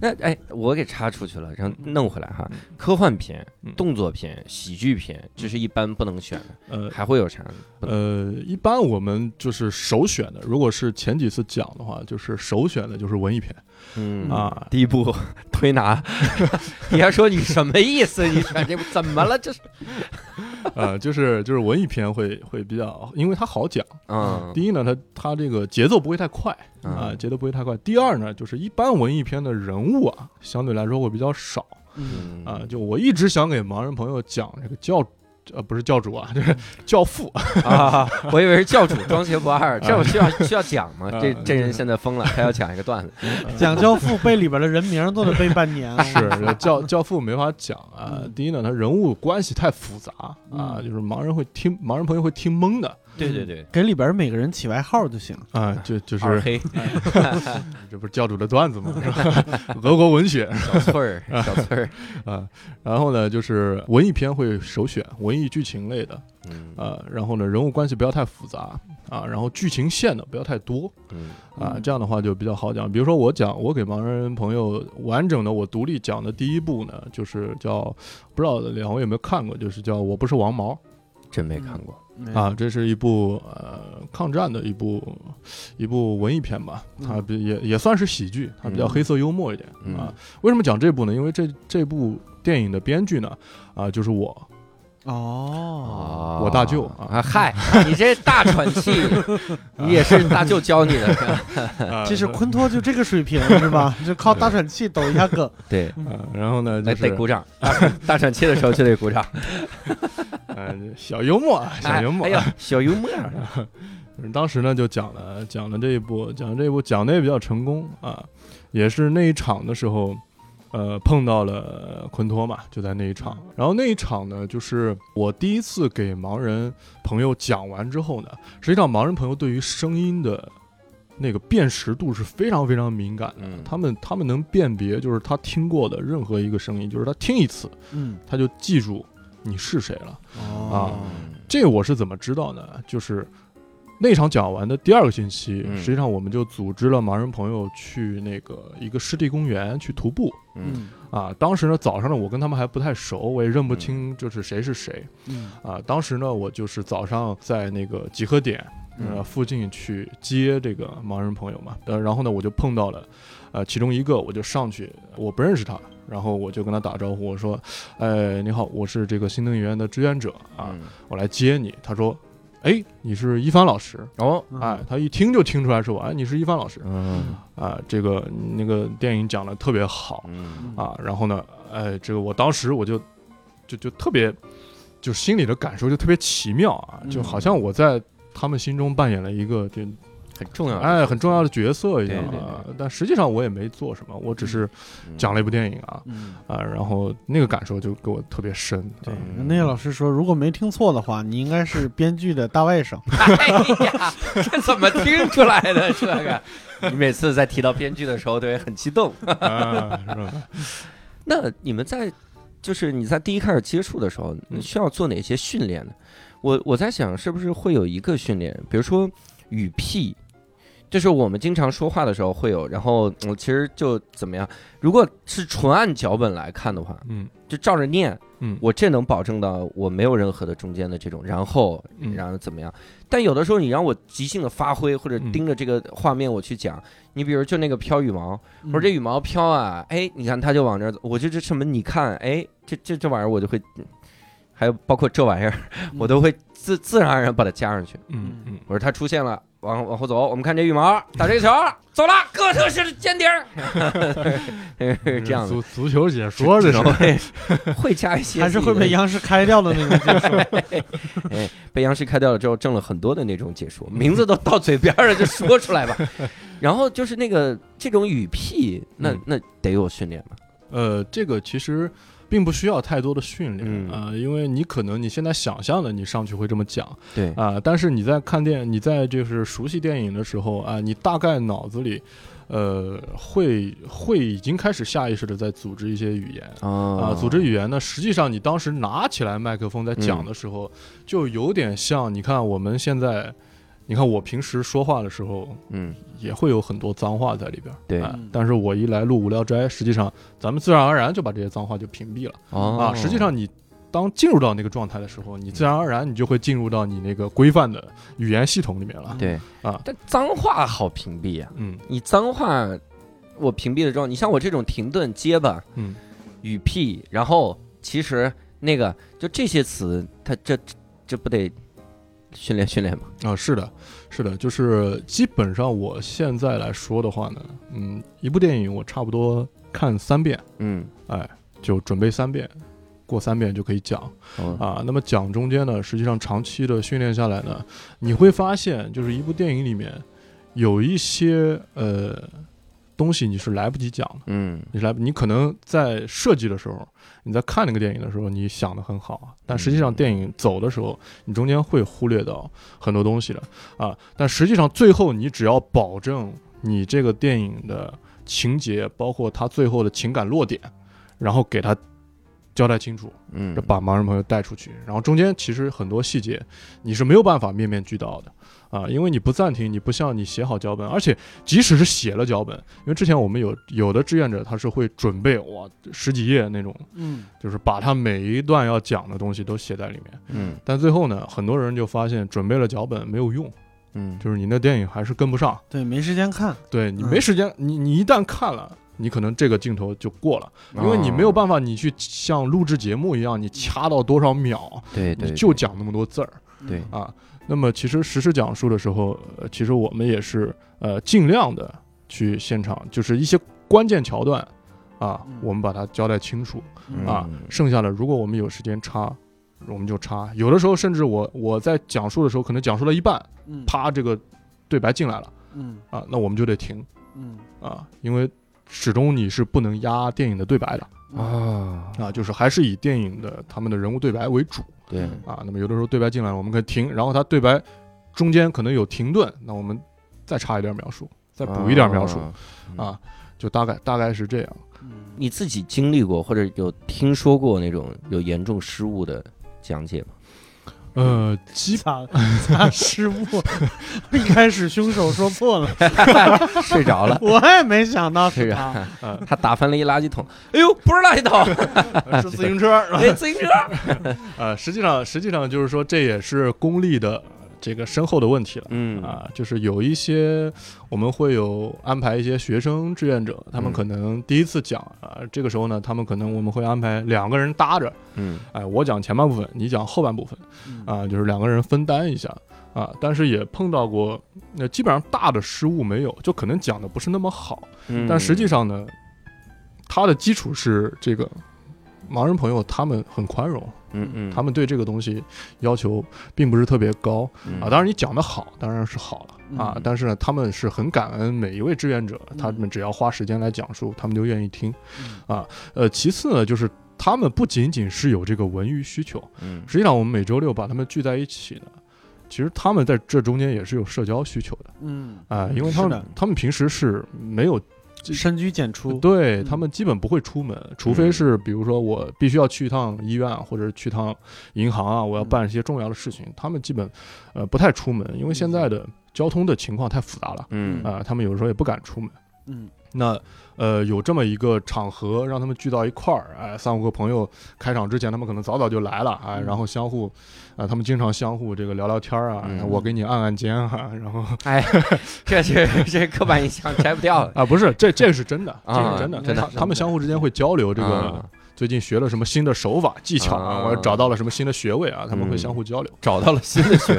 那哎，我给插出去了，然后弄回来哈。科幻片嗯、动作片、喜剧片，这是一般不能选的，呃还会有啥？呃，一般我们就是首选的，如果是前几次讲的话，就是首选的就是文艺片嗯啊，第一部推拿，你还说你什么意思？你选这部怎么了？这是 呃，就是就是文艺片会会比较，因为它好讲。嗯第一呢，它它这个节奏不会太快啊，嗯节奏不会太快。第二呢，就是一般文艺片的人物啊，相对来说会比较少嗯啊。就我一直想给盲人朋友讲这个教。呃，不是教主啊，就是教父。啊，我以为是教主装鞋不二，这我需要需要讲吗？这啊这人现在疯了，他要讲一个段子。讲教父背里边的人名都得背半年啊。是教教父没法讲啊。嗯第一呢，他人物关系太复杂啊，嗯就是盲人会听，盲人朋友会听懵的对对对，给里边每个人起外号就行。啊。就就是 这不是教主的段子吗？是 吧俄国文学小翠儿，小翠儿，啊。然后呢，就是文艺片会首选文艺剧情类的嗯啊。然后呢，人物关系不要太复杂啊，然后剧情线呢不要太多嗯啊，嗯这样的话就比较好讲。比如说我讲，我给盲人朋友完整的我独立讲的第一部呢，就是叫不知道两位有没有看过，就是叫我不是王毛。真没看过。啊，这是一部呃抗战的一部一部文艺片吧，它比也也算是喜剧，它比较嗯黑色幽默一点、嗯啊。为什么讲这部呢？因为这这部电影的编剧呢，啊，就是我，哦，哦我大舅啊啊！嗨，你这大喘气，你也是你大舅教你的。啊 其实昆托就这个水平是吧？就靠大喘气抖一下梗。对，啊，然后呢，哎，就得鼓掌，大喘气的时候就得鼓掌。嗯小幽默，啊，小幽默，哎呀，小幽默。当时呢就讲了讲了这一部，讲了这一部讲的也比较成功啊，也是那一场的时候，呃，碰到了昆托嘛，就在那一场。然后那一场呢，就是我第一次给盲人朋友讲完之后呢，实际上盲人朋友对于声音的那个辨识度是非常非常敏感的，嗯他们他们能辨别，就是他听过的任何一个声音，就是他听一次，嗯他就记住你是谁了。啊这我是怎么知道呢？就是那场讲完的第二个星期，嗯实际上我们就组织了盲人朋友去那个一个湿地公园去徒步嗯啊。当时呢，早上呢，我跟他们还不太熟，我也认不清就是谁是谁嗯啊。当时呢，我就是早上在那个集合点呃嗯附近去接这个盲人朋友嘛，呃，然后呢，我就碰到了呃其中一个，我就上去，我不认识他。然后我就跟他打招呼，我说：“哎，你好，我是这个新能源的志愿者啊，嗯我来接你。他说：“哎，你是一帆老师。哦嗯哎，他一听就听出来是我。哎，你是一帆老师嗯啊。这个那个电影讲的特别好嗯啊。然后呢，哎，这个我当时我就就就特别，就心里的感受就特别奇妙啊，就嗯好像我在他们心中扮演了一个这很重要哎很重要的角色一样啊。但实际上我也没做什么，我只是嗯讲了一部电影啊嗯，啊。然后那个感受就给我特别深。对啊，那个老师说，如果没听错的话，你应该是编剧的大外甥。哎呀，这怎么听出来的？这个，你每次在提到编剧的时候都会很激动。啊，是吧？那你们在，就是你在第一开始接触的时候，你需要做哪些训练呢？我我在想，是不是会有一个训练，比如说语屁，就是我们经常说话的时候会有，然后我，其实就怎么样？如果是纯按脚本来看的话，嗯就照着念，嗯，我这能保证到我没有任何的中间的这种，然后嗯然后怎么样？但有的时候你让我即兴的发挥，或者嗯盯着这个画面我去讲，你比如就那个飘羽毛，我说这羽毛飘啊，哎，你看它就往这儿走，我就这什么？你看，哎，这这这玩意儿我就会，还有包括这玩意儿，我都会自自然而然把它加上去。嗯嗯我说它出现了，往往后走，我们看这羽毛打这个球，走了，哥特式尖顶儿，这样的。足足球解说这是会会加一些还是会被央视开掉的那种解说。哎，被央视开掉了之后，挣了很多的那种解说，名字都到嘴边了，就说出来吧。然后就是那个这种语屁，那嗯那得有训练吧？呃，这个其实并不需要太多的训练嗯。啊、因为你可能你现在想象的你上去会这么讲。对，啊、但是你在看电，你在就是熟悉电影的时候啊、你大概脑子里。呃，会会已经开始下意识的在组织一些语言。啊、啊组织语言呢，实际上你当时拿起来麦克风在嗯讲的时候，就有点像你看我们现在，你看我平时说话的时候，嗯。也会有很多脏话在里边儿，对。啊嗯但是我一来录无聊斋，实际上咱们自然而然就把这些脏话就屏蔽了、哦。啊。实际上你当进入到那个状态的时候，你自然而然你就会进入到你那个规范的语言系统里面了。对。啊。但脏话好屏蔽啊，嗯。你脏话我屏蔽了之后，你像我这种停顿、结巴、嗯。语屁，然后其实那个就这些词，它这这不得训练训练嘛？啊，是的，是的，就是基本上我现在来说的话呢，嗯，一部电影我差不多看三遍，嗯哎，就准备三遍。过三遍就可以讲哦啊，那么讲中间呢，实际上长期的训练下来呢，你会发现，就是一部电影里面有一些呃东西你是来不及讲的，嗯。你来你可能在设计的时候，你在看那个电影的时候，你想的很好，但实际上嗯。电影走的时候，你中间会忽略到很多东西的啊。但实际上最后你只要保证你这个电影的情节，包括它最后的情感落点，然后给它交代清楚，嗯。把盲人朋友带出去，然后中间其实很多细节你是没有办法面面俱到的啊，因为你不暂停，你不像你写好脚本，而且即使是写了脚本，因为之前我们有有的志愿者他是会准备哇十几页那种，嗯就是把他每一段要讲的东西都写在里面，嗯但最后呢，很多人就发现准备了脚本没有用，嗯就是你那电影还是跟不上，对，没时间看。对你嗯没时间，你你一旦看了。你可能这个镜头就过了，因为你没有办法，你去像录制节目一样，你掐到多少秒，对对你就讲那么多字儿对啊。那么其实实时讲述的时候，呃，其实我们也是呃尽量的去现场，就是一些关键桥段啊嗯，我们把它交代清楚嗯啊嗯。剩下的如果我们有时间插，我们就插。有的时候甚至我我在讲述的时候，可能讲述了一半，嗯，啪，这个对白进来了嗯啊，那我们就得停嗯啊，因为始终你是不能压电影的对白的啊，啊，就是还是以电影的他们的人物对白为主对，啊。那么有的时候对白进来了，我们可以停，然后他对白中间可能有停顿，那我们再插一点描述，再补一点描述啊。啊，就大概大概是这样。嗯你自己经历过或者有听说过那种有严重失误的讲解吗？呃，基 咋咋失误？一开始凶手说错了，睡着了。我也没想到是是他。他打翻了一垃圾桶。哎呦，不是垃圾桶，是自行车，哎，自行车。呃，实际上实际上就是说，这也是功力的这个深厚的问题了。嗯。啊，就是有一些我们会有安排一些学生志愿者，他们嗯可能第一次讲啊，这个时候呢，他们可能我们会安排两个人搭着，嗯。哎，我讲前半部分，你讲后半部分。嗯。啊，就是两个人分担一下。啊。但是也碰到过，那基本上大的失误没有，就可能讲的不是那么好，嗯，但实际上呢，它的基础是这个盲人朋友他们很宽容，嗯嗯，他们对这个东西要求并不是特别高。嗯。啊，当然你讲的好，当然是好了啊嗯，但是呢，他们是很感恩每一位志愿者，他们只要花时间来讲述，他们就愿意听嗯。啊。呃，其次呢，就是他们不仅仅是有这个文娱需求，嗯。实际上我们每周六把他们聚在一起呢，其实他们在这中间也是有社交需求的嗯，啊，因为他们他们平时是没有深居简出。嗯对他们基本不会出门，除非是比如说我必须要去一趟医院啊或者去趟银行啊，我要办一些重要的事情，他们基本呃不太出门，因为现在的交通的情况太复杂了嗯。啊、他们有时候也不敢出门。嗯那呃有这么一个场合，让他们聚到一块儿，哎，三五个朋友开场之前，他们可能早早就来了，哎，嗯然后相互，啊、他们经常相互这个聊聊天儿啊，嗯我给你按按肩啊，然后哎，这这这刻板印象摘不掉了。啊，不是，这这个是真的，这啊是真的，真的他他们相互之间会交流这个。啊最近学了什么新的手法技巧啊，啊我找到了什么新的穴位啊，他们会嗯相互交流。找到了新的学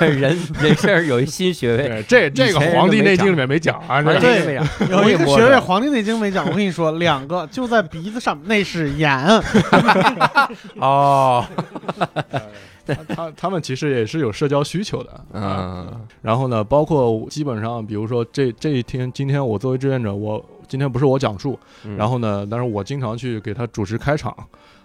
位，人人生有一新学位。对，这这个《黄帝内经》里面没讲啊，对 有一个摸着学位《黄帝内经》没讲，我跟你说，两个就在鼻子上，那是眼。哦，他他他们其实也是有社交需求的啊。嗯然后呢，包括基本上，比如说这这一天，今天我作为志愿者，我今天不是我讲述，嗯。然后呢，但是我经常去给他主持开场。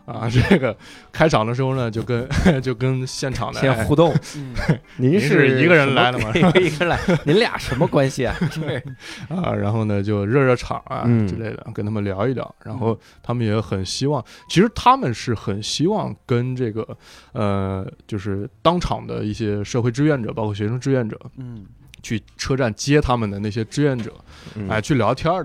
啊，这个开场的时候呢，就跟 就跟现场的互动。嗯。您您是一个人来的吗？一个人来，您俩什么关系啊？对。啊，然后呢就热热场啊嗯。之类的，跟他们聊一聊，然后他们也很希望，其实他们是很希望跟这个呃，就是当场的一些社会志愿者，包括学生志愿者，嗯。去车站接他们的那些志愿者，嗯。哎，去聊天儿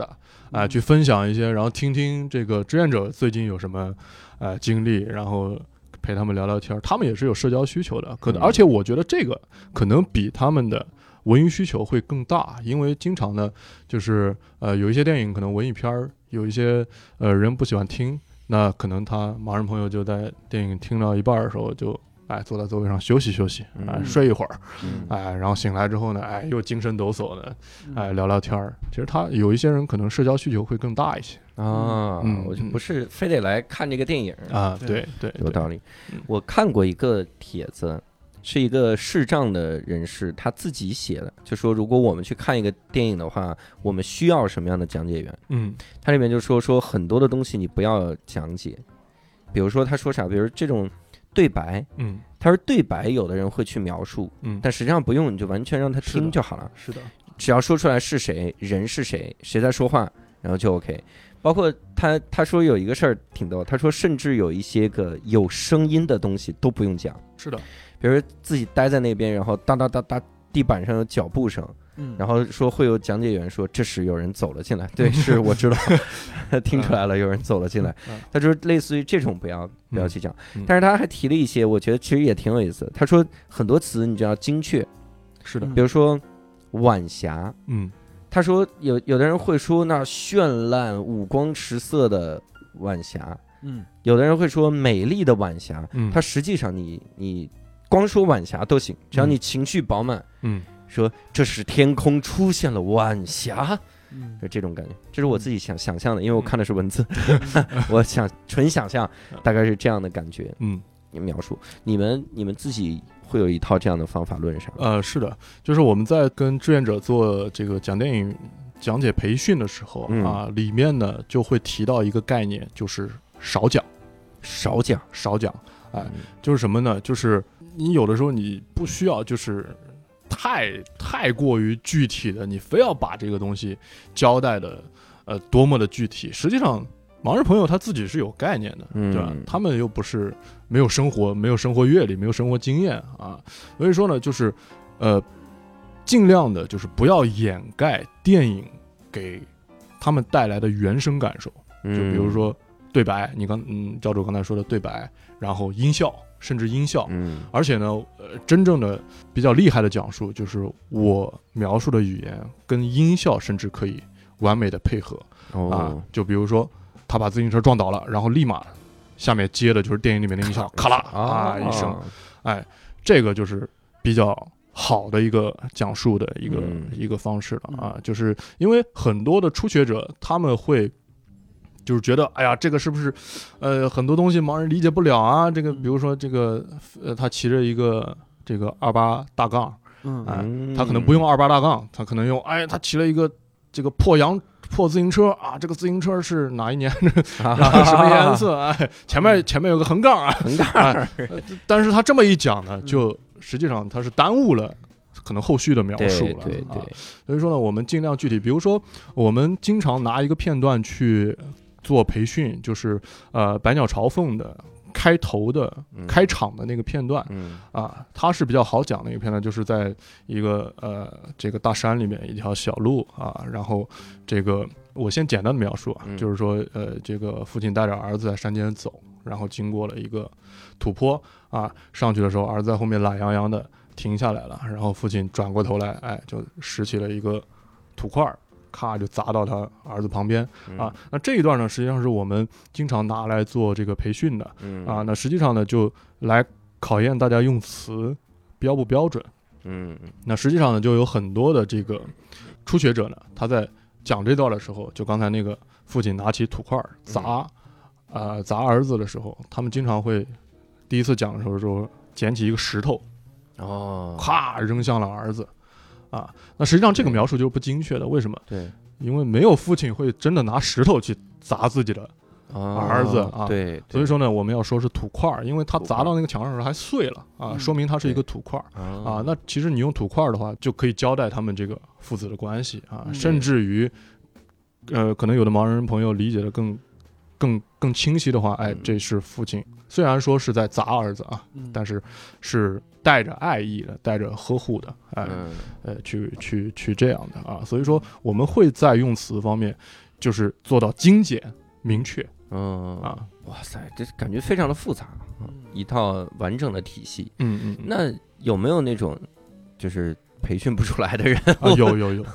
的，哎，去分享一些，然后听听这个志愿者最近有什么呃经历，然后陪他们聊聊天儿。他们也是有社交需求的，可能嗯而且我觉得这个可能比他们的文娱需求会更大，因为经常呢，就是呃有一些电影可能文艺片儿有一些呃人不喜欢听，那可能他盲人朋友就在电影听到一半儿的时候就。哎，坐在座位上休息休息，哎，嗯睡一会儿，嗯。哎，然后醒来之后呢，哎，又精神抖擞的，嗯。哎，聊聊天儿。其实他有一些人可能社交需求会更大一些。啊嗯，嗯我就不是非得来看这个电影，啊。对对。有道理嗯。我看过一个帖子，是一个视障的人士他自己写的，就说如果我们去看一个电影的话，我们需要什么样的讲解员？嗯。他里面就说说很多的东西你不要讲解，比如说他说啥，比如这种对白，嗯。他说对白有的人会去描述，嗯，但实际上不用，你就完全让他听就好了，是的，只要说出来是谁，人是谁，谁在说话，然后就 OK。包括他他说有一个事儿挺逗，他说甚至有一些个有声音的东西都不用讲，是的，比如自己待在那边，然后哒哒哒哒，地板上有脚步声，嗯。然后说会有讲解员说这时有人走了进来，对，是我知道，听出来了，有人走了进来。嗯。他说类似于这种不要不要去讲。嗯，但是他还提了一些，我觉得其实也挺有意思的。他说很多词你就要精确，是的，嗯比如说晚霞，嗯。他说有有的人会说那绚烂五光十色的晚霞，嗯。有的人会说美丽的晚霞，嗯，它实际上你你光说晚霞都行，只要你情绪饱满，嗯说这是天空出现了晚霞，嗯就这种感觉，这是我自己想想象的，因为我看的是文字，我想纯想象，大概是这样的感觉。嗯描述。你们你们自己会有一套这样的方法论是？呃，是的，就是我们在跟志愿者做这个讲电影讲解培训的时候、嗯啊，里面呢就会提到一个概念，就是少讲，少讲，少讲，哎嗯就是什么呢？就是你有的时候你不需要就是太太过于具体的，你非要把这个东西交代的呃多么的具体，实际上。盲人朋友他自己是有概念的，嗯对吧？他们又不是没有生活、没有生活阅历、没有生活经验啊，所以说呢，就是呃，尽量的就是不要掩盖电影给他们带来的原生感受。就就比如，说对白，你刚嗯教主刚才说的对白，然后音效，甚至音效，嗯。而且呢，呃，真正的比较厉害的讲述，就是我描述的语言跟音效甚至可以完美的配合。啊哦，。就比如说他把自行车撞倒了，然后立马下面接的就是电影里面的音效，咔啦啊一声，哎，这个就是比较好的一个讲述的一个、嗯。一个方式了啊，就是因为很多的初学者他们会。就是觉得，哎呀，这个是不是，呃，很多东西盲人理解不了啊？这个，比如说这个，呃，他骑着一个这个二八大杠，嗯。他可能不用二八大杠，他可能用，哎，他骑了一个这个破洋破自行车啊，这个自行车是哪一年，什么颜色？哎，前面前面有个横杠啊，横杠哎但是他这么一讲呢，就实际上他是耽误了可能后续的描述了，啊对对，所以说呢，我们尽量具体，比如说我们经常拿一个片段去做培训，就是呃《百鸟朝凤》的开头的嗯开场的那个片段。嗯啊，它是比较好讲的一个片段，就是在一个呃这个大山里面一条小路啊，然后这个我先简单的描述啊，嗯就是说呃这个父亲带着儿子在山间走，然后经过了一个土坡啊，上去的时候儿子在后面懒洋洋的停下来了，然后父亲转过头来，哎，就拾起了一个土块儿。咔就砸到他儿子旁边嗯啊！那这一段呢，实际上是我们经常拿来做这个培训的，嗯啊，那实际上呢，就来考验大家用词标不标准。嗯那实际上呢，就有很多的这个初学者呢，他在讲这段的时候，就刚才那个父亲拿起土块砸，啊、砸儿子的时候，他们经常会第一次讲的时候说捡起一个石头，哦，咵扔向了儿子，啊，那实际上这个描述就是不精确的，为什么？对。因为没有父亲会真的拿石头去砸自己的儿子啊对，所以说呢，我们要说是土块儿，因为它土块儿。砸到那个墙上的时候还碎了啊，嗯说明它是一个土块儿啊。啊。那其实你用土块儿的话，就可以交代他们这个父子的关系啊，嗯甚至于，呃，可能有的盲人朋友理解的更更更清晰的话，哎嗯，这是父亲，虽然说是在砸儿子啊，嗯。但是是带着爱意的，带着呵护的，哎，嗯。呃，去去去这样的啊，所以说我们会在用词方面，就是做到精简明确。嗯。啊，哇塞，这感觉非常的复杂，嗯。一套完整的体系。嗯嗯，嗯。那有没有那种就是培训不出来的人？啊，有有有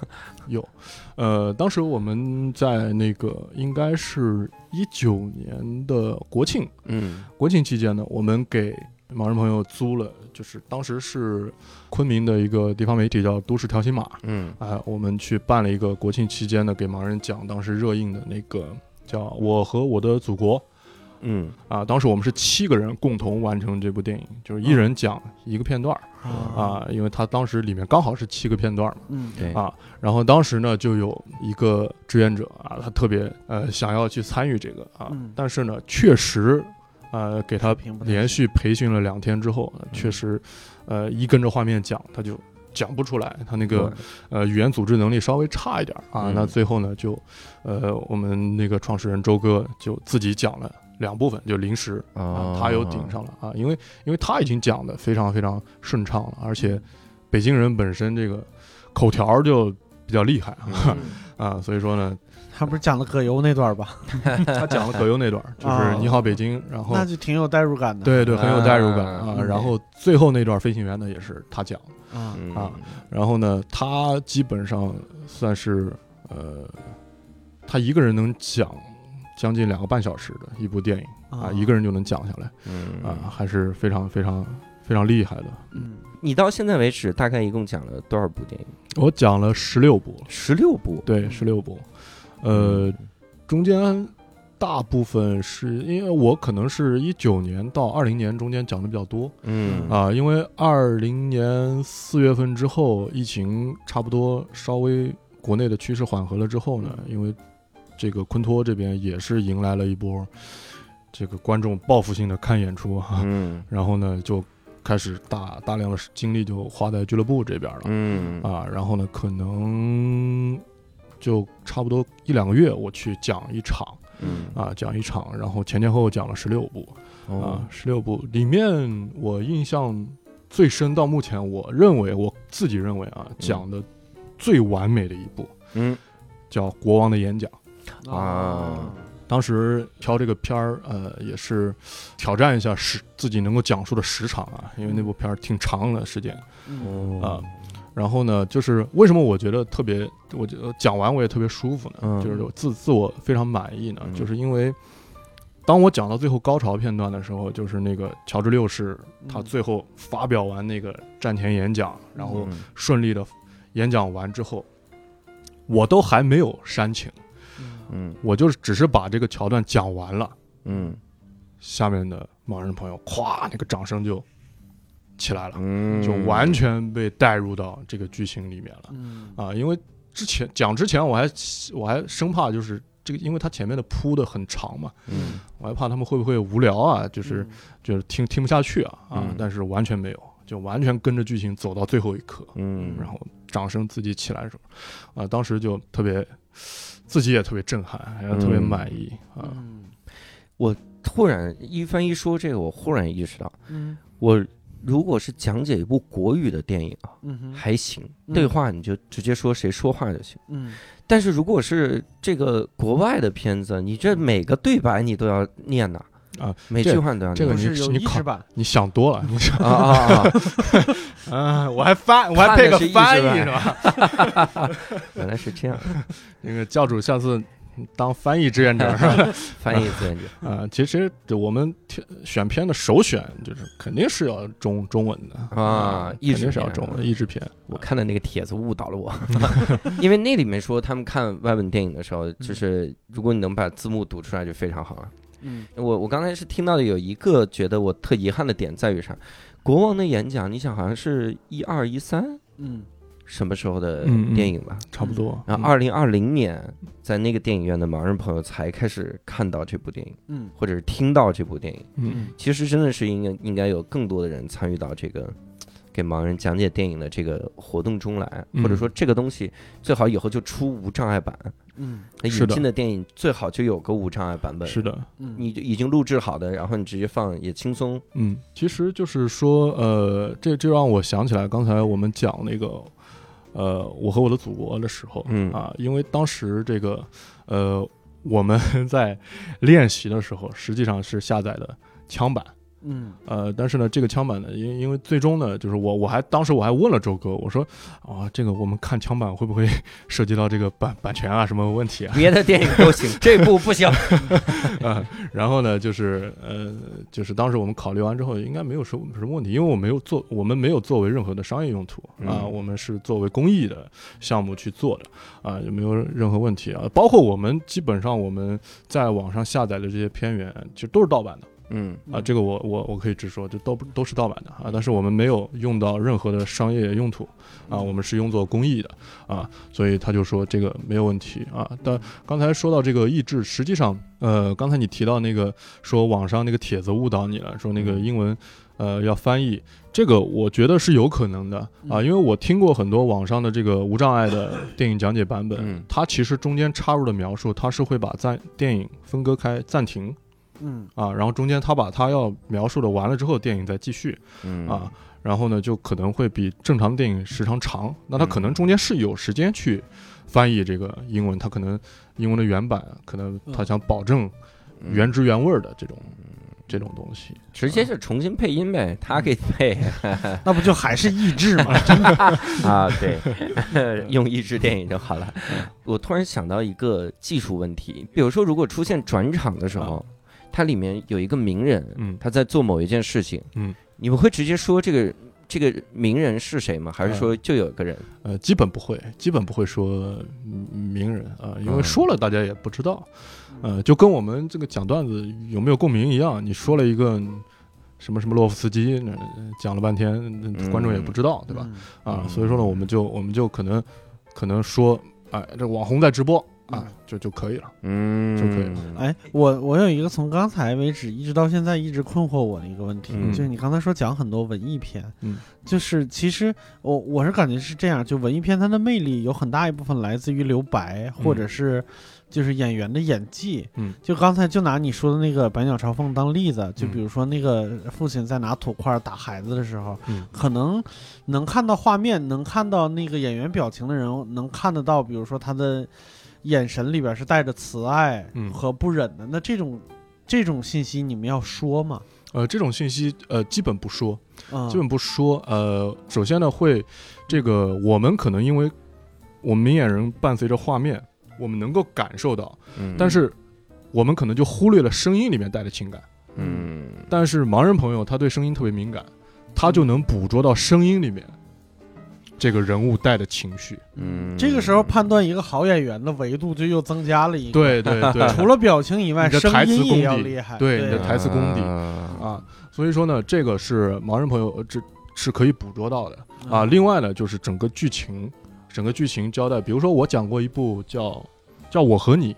有，呃，当时我们在那个应该是一九年的国庆，嗯国庆期间呢，我们给盲人朋友租了，就是当时是昆明的一个地方媒体叫《都市条形码》，嗯啊、我们去办了一个国庆期间的，给盲人讲当时热映的那个叫《我和我的祖国》。嗯啊，当时我们是七个人共同完成这部电影，就是一人讲一个片段儿啊，因为他当时里面刚好是七个片段嘛。嗯对啊，然后当时呢，就有一个志愿者啊，他特别呃想要去参与这个啊，嗯但是呢，确实呃给他连续培训了两天之后，呃确嗯实呃一跟着画面讲，他就讲不出来，他那个呃语言组织能力稍微差一点啊，嗯那最后呢就呃我们那个创始人周哥就自己讲了。两部分就临时啊哦，他又顶上了啊，因为因为他已经讲的非常非常顺畅了，而嗯且北京人本身这个口条就比较厉害啊，嗯。啊，所以说呢，他不是讲了葛优那段吧？他讲了葛优那段，就是哦。你好北京，然后那就挺有代入感的。对对很有代入感啊啊，然后最后那段飞行员呢也是他讲，啊然后呢，他基本上算是呃，他一个人能讲将近两个半小时的一部电影啊，一个人就能讲下来嗯。啊，还是非常非常非常厉害的。嗯你到现在为止大概一共讲了多少部电影？我讲了十六部，十六部。对，十六部，呃，中间大部分是因为我可能是一九年到二零年中间讲的比较多。嗯。啊，因为二零年四月份之后，疫情差不多稍微国内的趋势缓和了之后呢，因为这个昆托这边也是迎来了一波这个观众报复性的看演出哈、嗯然后呢就开始大大量的精力就花在俱乐部这边了。嗯啊，然后呢，可能就差不多一两个月，我去讲一场嗯啊，讲一场，然后前前后后讲了十六部哦啊，十六部里面我印象最深，到目前我认为我自己认为啊，讲的最完美的一部嗯叫《国王的演讲》。啊。当时挑这个片儿，呃，也是挑战一下时自己能够讲述的时长啊，因为那部片儿挺长的时间。啊然后呢，就是为什么我觉得特别，我觉得讲完我也特别舒服呢？嗯。就是我自自我非常满意呢，嗯。就是因为当我讲到最后高潮片段的时候，就是那个乔治六世他嗯最后发表完那个战前演讲，然后嗯。顺利的演讲完之后，我都还没有煽情，嗯。我就是只是把这个桥段讲完了，嗯。下面的盲人朋友咵那个掌声就起来了。嗯。就完全被带入到这个剧情里面了。嗯。啊！因为之前讲之前，我还我还生怕就是这个，因为它前面的铺的很长嘛，嗯。我还怕他们会不会无聊啊，就是就是听听不下去啊啊嗯！但是完全没有，就完全跟着剧情走到最后一刻，嗯。然后掌声自己起来的时候，啊，当时就特别自己也特别震撼，还特别嗯满意啊！我突然一帆一说这个，我忽然意识到，嗯。我如果是讲解一部国语的电影啊，嗯哼。还行，嗯。对话你就直接说谁说话就行。嗯。但是如果是这个国外的片子，你这每个对白你都要念呐，啊，每句话你都要这个念不是有你你考你想多了，你想啊啊 我还翻我还配个翻译是吧？原来是这样，那个教主下次当翻译志愿者是吧？翻译志愿者。啊，其实我们选片的首选就是肯定是要中中文的啊译肯定是要中文译制片。我看的那个帖子误导了我，因为那里面说他们看外文电影的时候，就是如果你能把字幕读出来就非常好了。嗯我我刚才是听到的有一个觉得我特遗憾的点在于啥？国王的演讲，你想好像是一二一三嗯什么时候的电影吧？差不多。然后二零二零年在那个电影院的盲人朋友才开始看到这部电影，嗯或者是听到这部电影。嗯其实真的是应该应该有更多的人参与到这个给盲人讲解电影的这个活动中来，嗯或者说这个东西最好以后就出无障碍版。嗯。引进的。电影最好就有个无障碍版本，是的，嗯。你已经录制好的，然后你直接放也轻松。嗯，其实就是说，呃，这这让我想起来刚才我们讲那个，呃，我和我的祖国的时候，嗯。啊，因为当时这个，呃，我们 在练习的时候，实际上是下载的枪版。嗯呃，但是呢，这个枪版呢，因因为最终呢，就是我我还当时我还问了周哥，我说啊，这个我们看枪版会不会 涉及到这个版版权啊什么问题啊？别的电影都行，这部不行。啊，然后呢，就是呃，就是当时我们考虑完之后，应该没有什么什么问题，因为我没有做，我们没有作为任何的商业用途啊，嗯我们是作为公益的项目去做的啊，也没有任何问题啊。包括我们基本上我们在网上下载的这些片源，其实都是盗版的。嗯啊，这个我我我可以直说，就都不都是盗版的啊，但是我们没有用到任何的商业用途啊，我们是用作公益的啊，所以他就说这个没有问题啊。但刚才说到这个译制，实际上，呃，刚才你提到那个说网上那个帖子误导你了，说那个英文呃要翻译，这个我觉得是有可能的啊，因为我听过很多网上的这个无障碍的 电影讲解版本，嗯它其实中间插入的描述，它是会把暂电影分割开暂停。嗯。啊，然后中间他把他要描述的完了之后，电影再继续嗯。啊，然后呢就可能会比正常的电影时长长，那他可能中间是有时间去翻译这个英文，他可能英文的原版可能他想保证嗯。原汁原味儿的这种这种东西，直接就重新配音呗，他给配。那不就还是译制吗？啊，对，用译制电影就好了。我突然想到一个技术问题，比如说如果出现转场的时候，它里面有一个名人，嗯他在做某一件事情，嗯，你们会直接说这个这个名人是谁吗？还是说就有一个人？呃，基本不会，基本不会说嗯名人啊，因为嗯说了大家也不知道呃，就跟我们这个讲段子有没有共鸣一样，你说了一个什么什么洛夫斯基，那讲了半天，那观众也不知道，对吧？嗯？啊，嗯所以说呢，我们就我们就可能可能说，哎，这网红在直播啊，就就可以了。嗯，就可以了哎，我我有一个从刚才为止一直到现在一直困惑我的一个问题，嗯就是你刚才说讲很多文艺片，嗯，就是其实我我是感觉是这样，就文艺片它的魅力有很大一部分来自于留白，或者是就是演员的演技，嗯，就刚才就拿你说的那个《百鸟朝凤》当例子，就嗯比如说那个父亲在拿土块打孩子的时候，嗯可能能看到画面，能看到那个演员表情的人，能看得到，比如说他的眼神里边是带着慈爱嗯和不忍的。那这种这种信息你们要说吗？呃，这种信息呃基本不说，嗯，基本不说。呃，首先呢，会这个我们可能因为我们明眼人伴随着画面，我们能够感受到，嗯，但是我们可能就忽略了声音里面带的情感。嗯，但是盲人朋友他对声音特别敏感，他就能捕捉到声音里面这个人物带的情绪。嗯，这个时候判断一个好演员的维度就又增加了一个。，对对对 除了表情以外，声台词音也要厉害。对你的台词功底啊，啊，所以说呢，这个是盲人朋友呃这是可以捕捉到的啊。嗯另外呢，就是整个剧情，整个剧情交代，比如说我讲过一部叫叫我和你，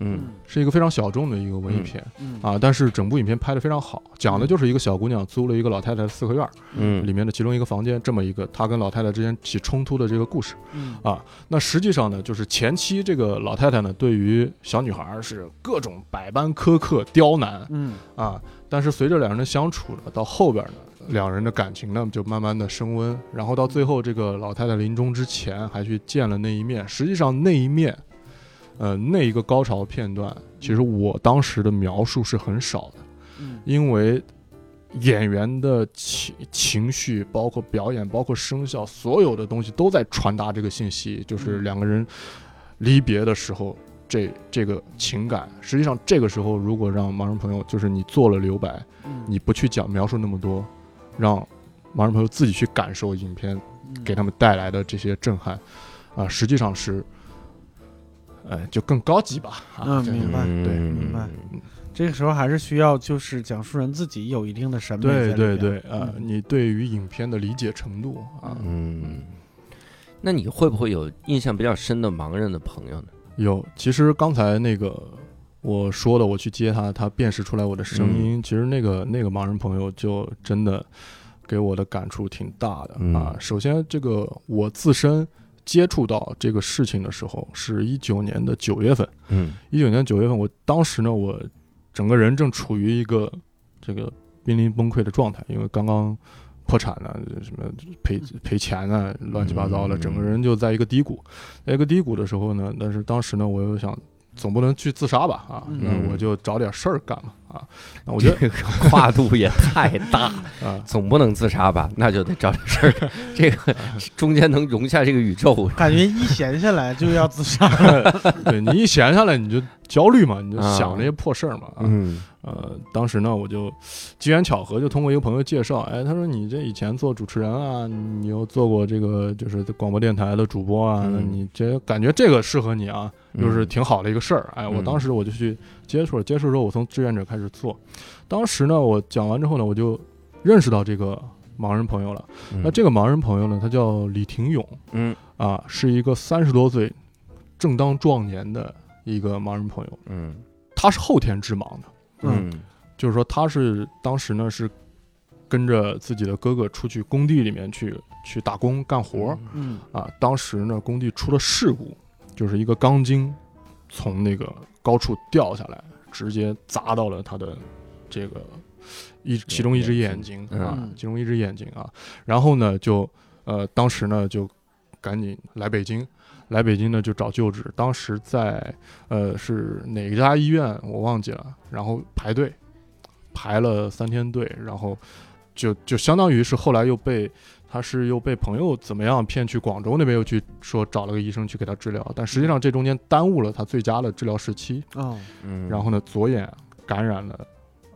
嗯。是一个非常小众的一个文艺片。嗯。啊，但是整部影片拍得非常好，讲的就是一个小姑娘租了一个老太太的四合院，嗯，里面的其中一个房间，这么一个她跟老太太之间起冲突的这个故事。嗯。啊，那实际上呢，就是前期这个老太太呢，对于小女孩儿是各种百般苛刻刁难嗯。啊，但是随着两人的相处呢，到后边呢，两人的感情呢就慢慢的升温，然后到最后这个老太太临终之前还去见了那一面，实际上那一面，呃，那一个高潮片段，其实我当时的描述是很少的，嗯。因为演员的情情绪，包括表演，包括声效，所有的东西都在传达这个信息，就是嗯。两个人离别的时候，这这个情感。实际上，这个时候如果让盲人朋友，就是你做了留白，嗯。你不去讲描述那么多，让盲人朋友自己去感受影片嗯。给他们带来的这些震撼，啊，实际上是，呃，就更高级吧。嗯明白对明白这个时候还是需要就是讲述人自己有一定的审美对对对，啊，嗯你对于影片的理解程度啊，嗯，那你会不会有印象比较深的盲人的朋友呢？有。其实刚才那个我说的，我去接他，他辨识出来我的声音，其实那个那个盲人朋友就真的给我的感触挺大的嗯啊。首先，这个我自身接触到这个事情的时候，是一九年的九月份。嗯一九年九月份，我当时呢，我整个人正处于一个这个濒临崩溃的状态，因为刚刚破产了，什么赔赔钱啊，乱七八糟的，嗯整个人就在一个低谷，在一个低谷的时候呢，但是当时呢，我又想。总不能去自杀吧啊，嗯那我就找点事儿干嘛啊。那我觉得这个跨度也太大，啊，总不能自杀吧？那就得找点事儿干。这个中间能容下这个宇宙，感觉一闲下来就要自杀。对你一闲下来你就焦虑嘛，你就啊想这些破事儿嘛啊。嗯呃，当时呢，我就机缘巧合，就通过一个朋友介绍，哎，他说你这以前做主持人啊，你又做过这个就是广播电台的主播啊，你这感觉这个适合你啊，就是挺好的一个事儿。哎，我嗯。当时我就去接触了，接触之后我从志愿者开始做，当时呢，我讲完之后呢，我就认识到这个盲人朋友了。嗯。那这个盲人朋友呢，他叫李廷勇嗯。啊，是一个三十多岁正当壮年的一个盲人朋友，嗯。他是后天致盲的。嗯。就是说他是当时呢是跟着自己的哥哥出去工地里面去去打工干活儿嗯。啊，当时呢工地出了事故，就是一个钢筋从那个高处掉下来，直接砸到了他的这个一其中一只眼睛啊嗯，其中一只眼睛啊，然后呢就呃当时呢就赶紧来北京。来北京呢，就找救治。当时在呃是哪家医院我忘记了，然后排队，排了三天队，然后就就相当于是后来又被他是又被朋友怎么样骗去广州那边又去说找了个医生去给他治疗，但实际上这中间耽误了他最佳的治疗时期。哦嗯，然后呢，左眼感染了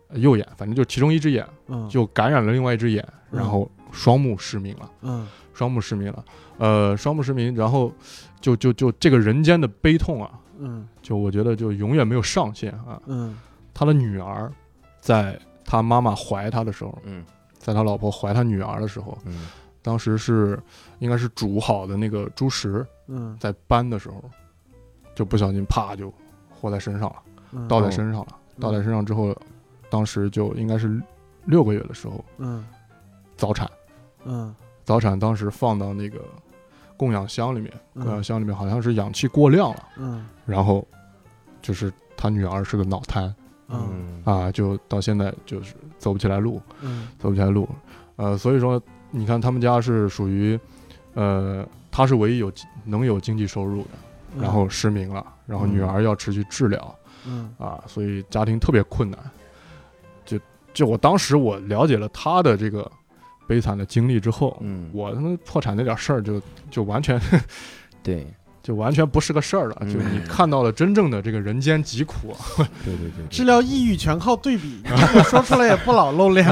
呃右眼，反正就其中一只眼嗯就感染了另外一只眼，嗯然后双目失明了。嗯双目失明了，呃，双目失明，然后就就就这个人间的悲痛啊，嗯就我觉得就永远没有上限啊。嗯他的女儿在他妈妈怀他的时候，嗯在他老婆怀他女儿的时候，嗯当时是应该是煮好的那个猪食嗯。在搬的时候，就不小心啪就和在身上了，嗯，倒在身上了，倒在身上之后，当时就应该是六个月的时候嗯。早产，嗯。早产当时放到那个供氧箱里面，供氧嗯箱里面好像是氧气过量了，嗯。然后就是他女儿是个脑瘫嗯。嗯。啊，就到现在就是走不起来路，嗯。走不起来路，呃，所以说你看他们家是属于，呃，他是唯一有能有经济收入的，嗯，然后失明了，然后女儿要持续治疗嗯。啊，所以家庭特别困难。就就我当时我了解了他的这个悲惨的经历之后，嗯，我他妈破产那点事儿就就完全对就完全不是个事儿了，就你嗯看到了真正的这个人间疾苦 啊。对对对，治疗抑郁全靠对比，说出来也不老露脸。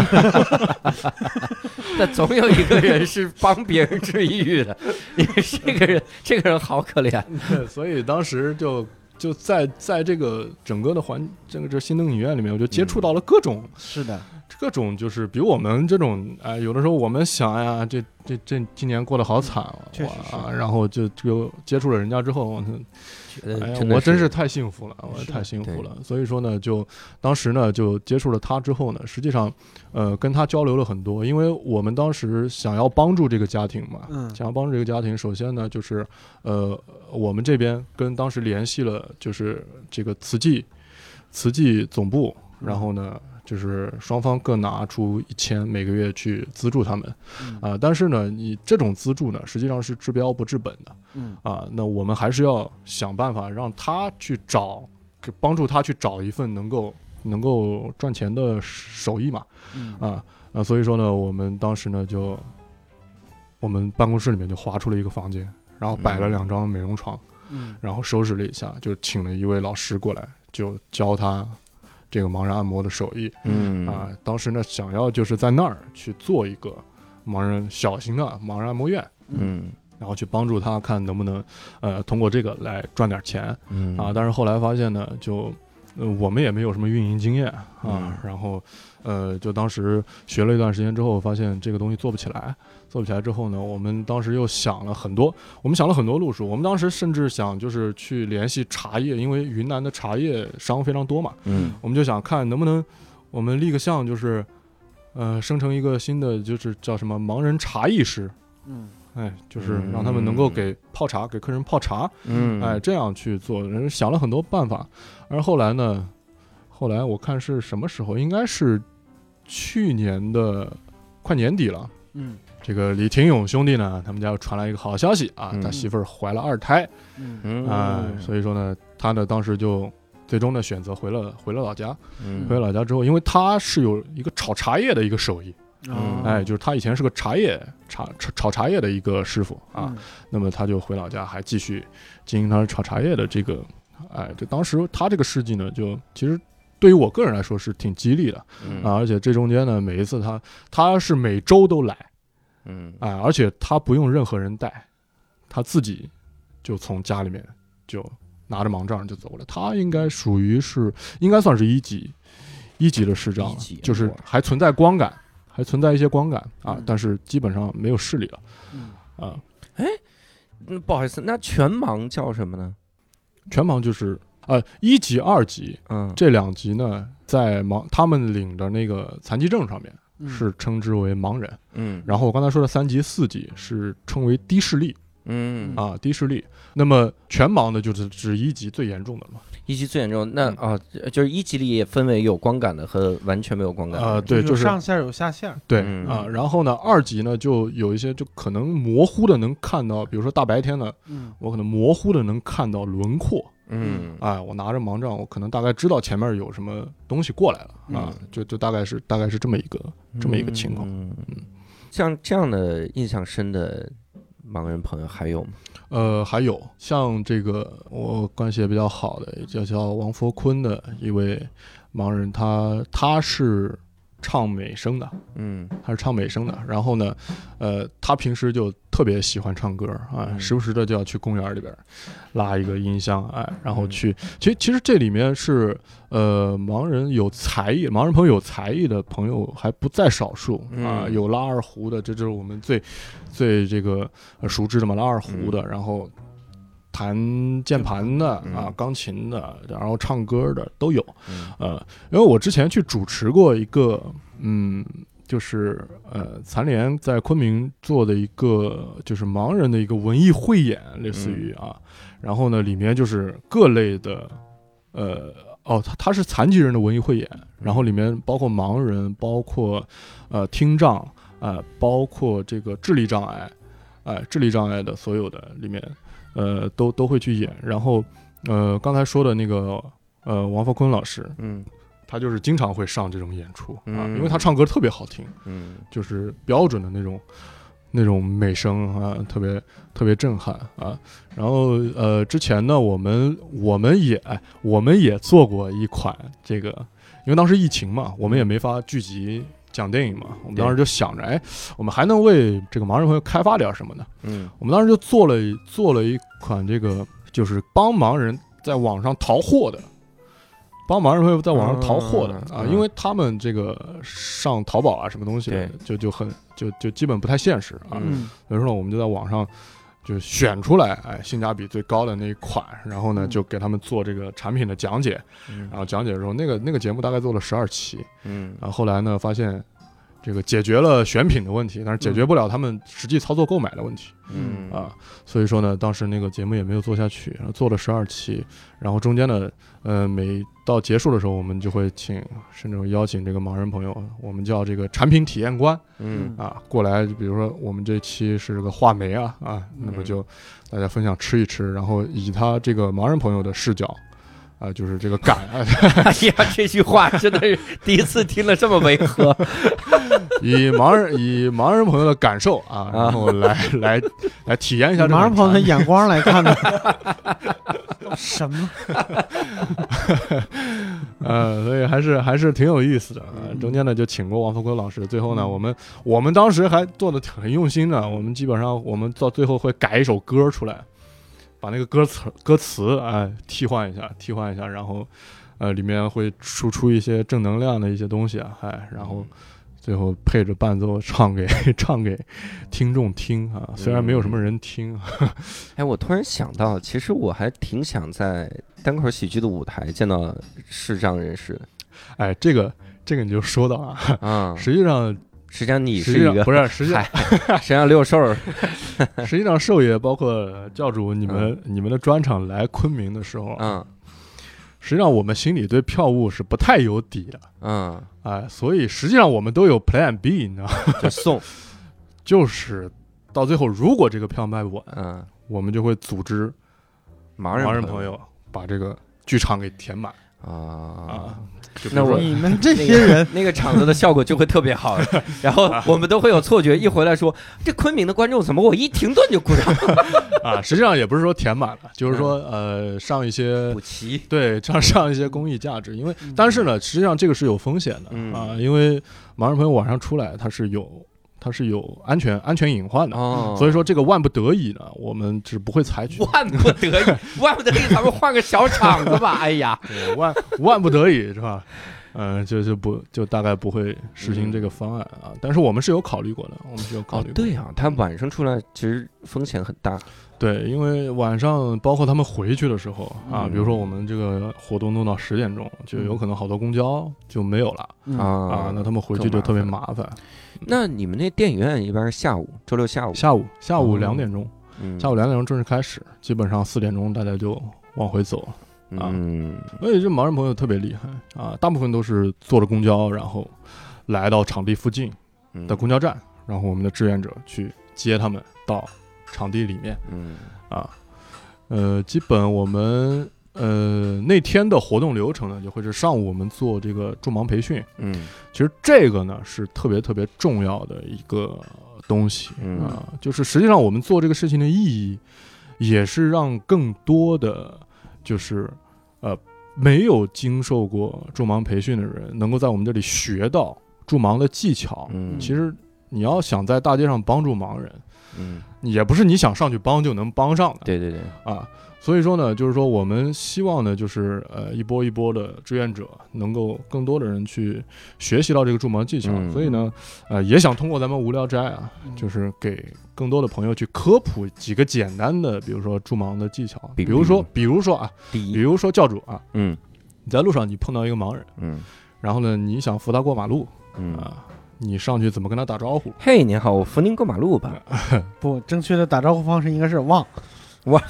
那总有一个人是帮别人治抑郁的，你这个人，这个人好可怜。所以当时就就在在这个整个的环这个这新灯影院里面，我就接触到了各种、是的，各种，就是比我们这种哎，有的时候我们想哎呀，这这这今年过得好惨哇然后就就接触了人家之后，我哎呀，我真是太幸福了，我太幸福了。所以说呢，就当时呢就接触了他之后呢，实际上呃跟他交流了很多，因为我们当时想要帮助这个家庭嘛，嗯想要帮助这个家庭，首先呢就是呃我们这边跟当时联系了就是这个慈济慈济总部，然后呢。就是双方各拿出一千，每个月去资助他们，嗯。啊、但是呢，你这种资助呢，实际上是治标不治本的，嗯。啊，那我们还是要想办法让他去找，帮助他去找一份能够能够赚钱的手艺嘛，嗯。啊啊，所以说呢，我们当时呢就，我们办公室里面就划出了一个房间，然后摆了两张美容床，嗯。然后收拾了一下，就请了一位老师过来，就教他这个盲人按摩的手艺嗯啊。当时呢，想要就是在那儿去做一个盲人小型的盲人按摩院。嗯然后去帮助他看能不能，呃，通过这个来赚点钱嗯啊。但是后来发现呢，就，呃，我们也没有什么运营经验啊。嗯然后，呃，就当时学了一段时间之后，发现这个东西做不起来。做不起来之后呢，我们当时又想了很多，我们想了很多路数。我们当时甚至想就是去联系茶叶，因为云南的茶叶商非常多嘛。嗯我们就想看能不能我们立个项，就是，呃，生成一个新的，就是叫什么盲人茶艺师。嗯哎，就是让他们能够嗯给泡茶，给客人泡茶，嗯，哎，这样去做，人想了很多办法。而后来呢，后来我看是什么时候，应该是去年的快年底了。嗯。这个李廷勇兄弟呢，他们家又传来一个好消息啊，嗯。他媳妇儿怀了二胎。嗯。嗯。啊、所以说呢，他呢当时就最终呢选择回了回了老家。嗯。回了老家之后，因为他是有一个炒茶叶的一个手艺，嗯哎，就是他以前是个茶叶茶炒炒茶叶的一个师傅啊，嗯。那么他就回老家，还继续经营他炒茶叶的这个，哎，这当时他这个事迹呢，就其实对于我个人来说是挺激励的嗯。啊，而且这中间呢，每一次他他是每周都来，嗯。哎，而且他不用任何人带，他自己就从家里面就拿着盲杖就走了，他应该属于是应该算是一级一级的视障了，就是还存在光感，还存在一些光感啊嗯，但是基本上没有视力了嗯。啊。嗯，不好意思，那全盲叫什么呢？全盲就是呃一级、二级嗯，这两级呢，在盲他们领的那个残疾证上面嗯是称之为盲人，嗯然后我刚才说的三级、四级是称为低视力嗯啊，低视力。那么全盲的就是指一级最严重的了嘛？一级最严重，那嗯啊，就是一级里也分为有光感的和完全没有光感的。呃，对，就是上线有下线，对嗯啊。然后呢，二级呢就有一些就可能模糊的能看到，比如说大白天呢，嗯我可能模糊的能看到轮廓。嗯哎，我拿着盲杖，我可能大概知道前面有什么东西过来了啊嗯，就就大概是大概是这么一个这么一个情况。嗯，像这样的印象深的盲人朋友还有吗？呃，还有像这个我关系也比较好的，叫叫王佛坤的一位盲人，他他是唱美声的，嗯他是唱美声的。然后呢，呃，他平时就特别喜欢唱歌啊，嗯时不时的就要去公园里边拉一个音箱，哎，然后嗯去。其实其实这里面是呃，盲人有才艺，盲人朋友有才艺的朋友还不在少数啊，嗯有拉二胡的，这就是我们最最这个呃熟知的嘛，拉二胡的，然后。弹键盘的啊嗯，钢琴的，然后唱歌的都有，嗯。呃，因为我之前去主持过一个，嗯，就是呃，残联在昆明做的一个就是盲人的一个文艺汇演，类似于啊，然后呢，里面就是各类的，呃，哦，他他是残疾人的文艺汇演，然后里面包括盲人，包括呃听障，呃，包括这个智力障碍，哎、智力障碍的所有的里面，呃，都都会去演，然后呃，刚才说的那个呃王福坤老师，嗯他就是经常会上这种演出啊，嗯因为他唱歌特别好听，嗯就是标准的那种那种美声啊，特别特别震撼啊。然后呃，之前呢，我们我们也哎我们也做过一款这个，因为当时疫情嘛，我们也没法聚集讲电影嘛，我们当时就想着，哎，我们还能为这个盲人朋友开发点什么呢？嗯。我们当时就做了做了一款这个，就是帮盲人在网上淘货的，帮盲人朋友在网上淘货的、啊，因为他们这个上淘宝啊什么东西的就就很就就基本不太现实啊，嗯。所以说呢，我们就在网上就选出来，哎，性价比最高的那一款，然后呢嗯就给他们做这个产品的讲解，嗯然后讲解的时候，那个那个节目大概做了十二期，嗯然后后来呢发现。这个解决了选品的问题，但是解决不了他们实际操作购买的问题。嗯啊，所以说呢，当时那个节目也没有做下去，然后做了十二期，然后中间呢，呃，每到结束的时候，我们就会请，甚至会邀请这个盲人朋友，我们叫这个产品体验官嗯啊过来，比如说我们这期是个话梅啊啊，那么就大家分享吃一吃，然后以他这个盲人朋友的视角。啊，就是这个感，哎呀，这句话真的是第一次听了这么违和。以盲人以盲人朋友的感受啊，然后来来来体验一下这款马上朋友的眼光来看的，什么？呃，所以还是还是挺有意思的。中间呢就请过王福坤老师，最后呢，嗯我们我们当时还做的很用心的，我们基本上我们到最后会改一首歌出来，把那个歌词歌词哎、替换一下，替换一下，然后呃里面会输出一些正能量的一些东西啊，哎，然后最后配着伴奏唱给 唱给听众听啊，虽然没有什么人听，哎，我突然想到，其实我还挺想在单口喜剧的舞台见到视障人士的。哎，这个这个你就说到啊，嗯，实际上实际上你是一个不是实际上嗨，实际上六兽，实际上，兽爷包括教主，你们、你们的专场来昆明的时候，嗯。实际上我们心里对票务是不太有底的，嗯，哎，所以实际上我们都有 Plan B，你知道吗？就送，就是到最后，如果这个票卖不完，嗯，我们就会组织盲人盲人朋友把这个剧场给填满啊那我你们这些人，那个场子的效果就会特别好，然后我们都会有错觉，一回来说这昆明的观众怎么我一停顿就鼓掌，啊，实际上也不是说填满了，就是说呃上一些补齐，对上上一些公益价值，因为但是呢，实际上这个是有风险的、嗯。啊，因为盲人朋友晚上出来，他是有它是有安全安全隐患的，哦，所以说这个万不得已呢，我们是不会采取万不得已，万不得已，咱们换个小厂子吧。哎呀，对万万不得已是吧？嗯、就就不就大概不会实行这个方案啊，但是我们是有考虑过的，我们是有考虑过，的。哦对呀、他晚上出来其实风险很大。对，因为晚上包括他们回去的时候啊，嗯比如说我们这个活动弄到十点钟，就有可能好多公交就没有了、嗯啊啊，那他们回去就特别麻烦。那你们那电影院一般是下午，周六下午，下午下午哦。两点钟，嗯。下午两点钟正式开始，基本上四点钟大家就往回走。了。啊嗯所以这盲人朋友特别厉害啊，大部分都是坐着公交，然后来到场地附近嗯。的公交站，然后我们的志愿者去接他们到场地里面。嗯。啊。呃，基本我们呃那天的活动流程呢，就会是上午我们做这个助盲培训，嗯其实这个呢是特别特别重要的一个东西嗯啊，就是实际上我们做这个事情的意义，也是让更多的就是呃没有经受过助盲培训的人，能够在我们这里学到助盲的技巧，嗯，其实你要想在大街上帮助盲人，嗯，也不是你想上去帮就能帮上的。对对对，啊。所以说呢，就是说我们希望呢，就是呃一波一波的志愿者，能够更多的人去学习到这个助盲技巧。嗯。所以呢，呃，也想通过咱们无聊斋啊，嗯。就是给更多的朋友去科普几个简单的，比如说助盲的技巧，比比如说，比如。说啊，比如说教主啊，嗯。你在路上你碰到一个盲人，嗯。然后呢，你想扶他过马路嗯，啊，你上去怎么跟他打招呼？嘿，您好，我扶您过马路吧。不正确的打招呼方式应该是望，我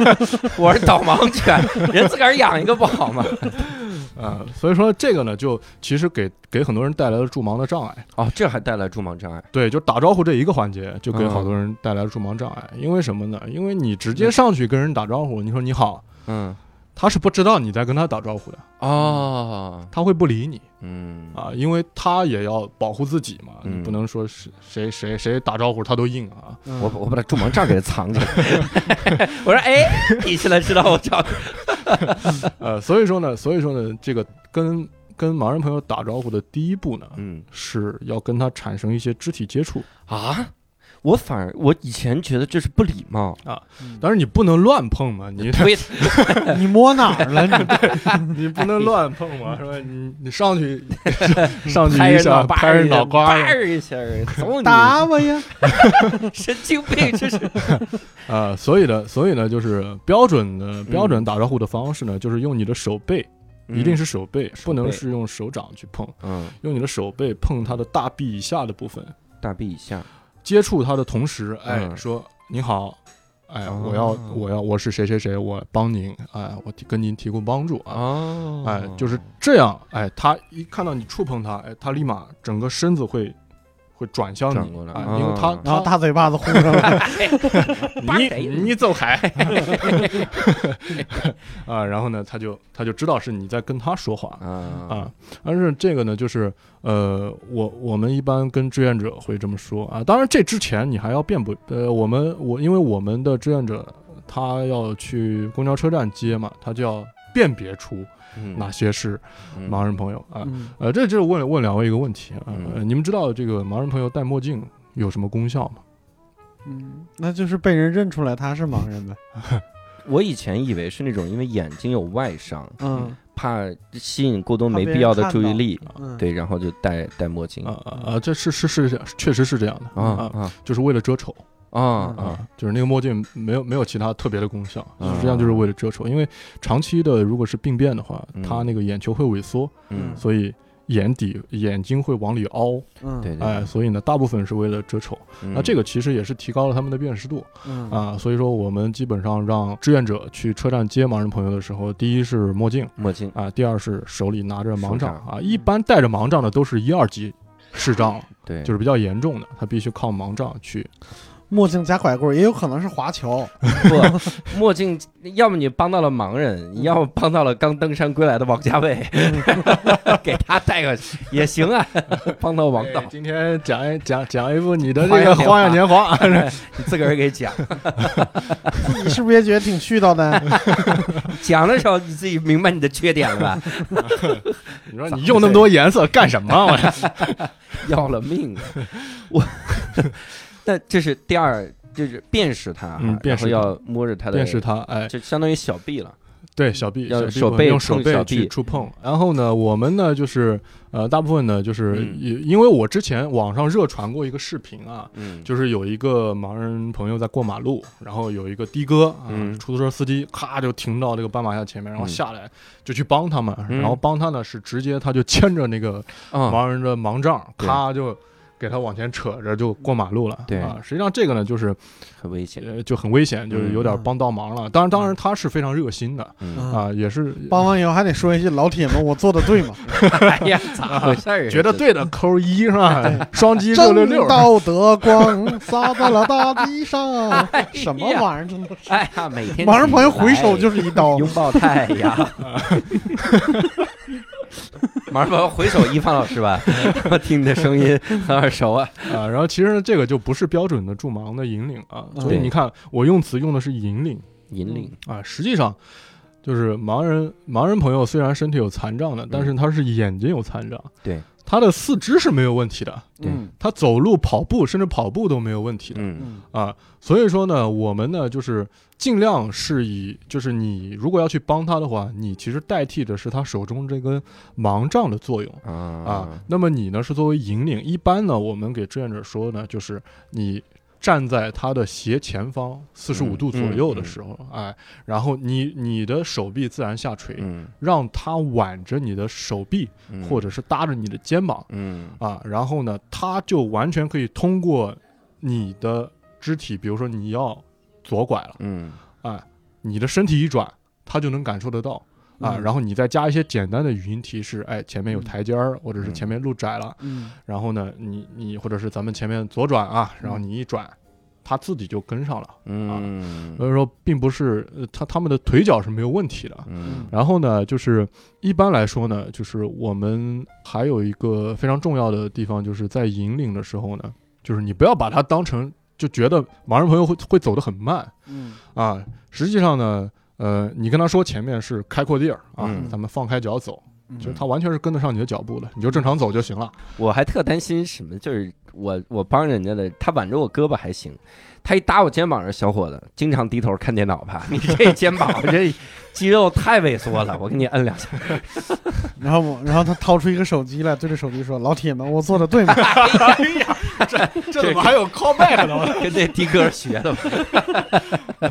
我是导盲犬，人自个儿养一个不好吗？啊，所以说这个呢，就其实给给很多人带来了助盲的障碍。哦，这还带来助盲障碍。对，就打招呼这一个环节，就给嗯好多人带来了助盲障碍。因为什么呢？因为你直接上去跟人打招呼，你说你好，嗯，他是不知道你在跟他打招呼的，哦，他会不理你。嗯。啊，因为他也要保护自己嘛，嗯。你不能说是谁谁谁打招呼他都应啊。我我把他助盲杖给他藏起来。我说，哎，你现在知道我找 呃，所以说呢，所以说呢，这个跟跟盲人朋友打招呼的第一步呢，嗯。是要跟他产生一些肢体接触。啊，我反而我以前觉得这是不礼貌，啊，但是你不能乱碰嘛，你推 你摸哪儿了？你？你不能乱碰嘛，是吧？你你上去上去一下，人脑瓜拍人脑瓜叭一下，揍你，打我呀！神经病，这是。啊，所以呢，所以呢，就是标准的标准打招呼的方式呢，就是用你的手背，一定是手背，不能是用手掌去碰，嗯，用你的手背碰他的大臂以下的部分，大臂以下，接触他的同时，哎，嗯说你好。哎，哦。我要，我要，我是谁谁谁，我帮您，哎，我提跟您提供帮助啊，哦。哎，就是这样，哎，他一看到你触碰他，哎，他立马整个身子会会转向你转过来，哎哦因为他然后大嘴巴子呼上来，你你走开 啊！然后呢，他就他就知道是你在跟他说话啊啊。但是这个呢，就是呃，我我们一般跟志愿者会这么说啊。当然，这之前你还要辩驳。呃，我们我因为我们的志愿者他要去公交车站接嘛，他就要辨别出嗯哪些是嗯。盲人朋友啊。嗯。呃，这就是问问两位一个问题啊，你们知道这个盲人朋友戴墨镜有什么功效吗？嗯，那就是被人认出来他是盲人呗。我以前以为是那种因为眼睛有外伤，嗯。怕吸引过多没必要的注意力，嗯，对，然后就戴戴墨镜。啊啊啊！这是是是，确实是这样的。啊啊。就是为了遮丑啊啊啊，就是那个墨镜没有没有其他特别的功效，啊实际上就是为了遮丑。因为长期的如果是病变的话嗯，他那个眼球会萎缩，嗯，所以眼底眼睛会往里凹，嗯对对，哎，所以呢，大部分是为了遮丑。嗯那这个其实也是提高了他们的辨识度嗯啊。所以说，我们基本上让志愿者去车站接盲人朋友的时候，第一是墨镜墨镜啊，第二是手里拿着盲杖杖啊。一般带着盲杖的都是一二级视障。对，就是比较严重的，他必须靠盲杖去。墨镜加拐棍，也有可能是华侨。不 墨镜，要么你帮到了盲人，要么帮到了刚登山归来的王家卫，给他带个也行啊，帮到王导，今天讲一讲讲一部你的这花样年华个《花样年华》你自个儿给讲，你是不是也觉得挺絮叨的？讲的时候你自己明白你的缺点了吧？你说你用那么多颜色干什么？我要了命了，我，那这是第二，就是辨识它，嗯辨识他然后要摸着它的，辨识他，哎，就相当于小臂了，对，小臂，小臂要手背用手碰小背去臂。触碰。然后呢，我们呢就是呃，大部分呢就是嗯。因因为我之前网上热传过一个视频啊，嗯，就是有一个盲人朋友在过马路，然后有一个的哥啊，嗯。出租车司机咔就停到这个斑马线前面，然后嗯。下来就去帮他们，嗯。然后帮他呢是直接他就牵着那个啊，盲人的盲杖，对。咔就给他往前扯着就过马路了。对啊，实际上这个呢就是很危险，呃就很危险，就是有点帮倒忙了。当然，当然他是非常热心的啊，也是帮完以后还得说一句：“老铁们，我做的对吗 哎呀，咋回事？觉得对的扣一是吧？双击？”六六六正。道德光洒在了大地上。什么玩意儿？真的是。哎呀，每天盲人朋友回手就是一刀。拥抱太阳。盲人朋友回首，一帆老师吧，我 听你的声音很耳熟啊。啊，然后其实呢，这个就不是标准的助盲的引领啊，所以你看我用词用的是引领。引领，啊，实际上就是盲人盲人朋友虽然身体有残障的，但是他是眼睛有残障，对，他的四肢是没有问题的，嗯。他走路、跑步，甚至跑步都没有问题的。嗯嗯。啊，所以说呢，我们呢就是尽量是以，就是你如果要去帮他的话，你其实代替的是他手中这根盲杖的作用。啊。啊。那么你呢是作为引领，一般呢我们给志愿者说呢，就是你站在他的斜前方四十五嗯度左右的时候，哎，然后你你的手臂自然下垂，嗯。让他挽着你的手臂，嗯。或者是搭着你的肩膀嗯。啊，然后呢，他就完全可以通过你的肢体，比如说你要左拐了，嗯。哎，你的身体一转，他就能感受得到啊。嗯。然后你再加一些简单的语音提示，哎，前面有嗯。台阶儿，或者是嗯。前面路窄了，嗯。然后呢，你你或者是咱们前面左转啊，然后嗯你一转，他自己就跟上了。嗯。所以说，并不是呃他他们的腿脚是没有问题的。嗯。然后呢，就是一般来说呢，就是我们还有一个非常重要的地方，就是在引领的时候呢，就是你不要把它当成就觉得盲人朋友会会走得很慢。嗯。啊，实际上呢，呃，你跟他说前面是开阔地儿啊，嗯咱们放开脚走，嗯，就是他完全是跟得上你的脚步的，你就正常走就行了。我还特担心什么，就是我我帮人家的，他挽着我胳膊还行，他一搭我肩膀上，小伙子经常低头看电脑吧？你这 肩膀这肌肉太萎缩了，我给你摁两下。然后我，然后他掏出一个手机来，对着手机说：“老铁们，我做的对吗哎呀，这这怎么还有 callback 呢？跟那的哥学的吧？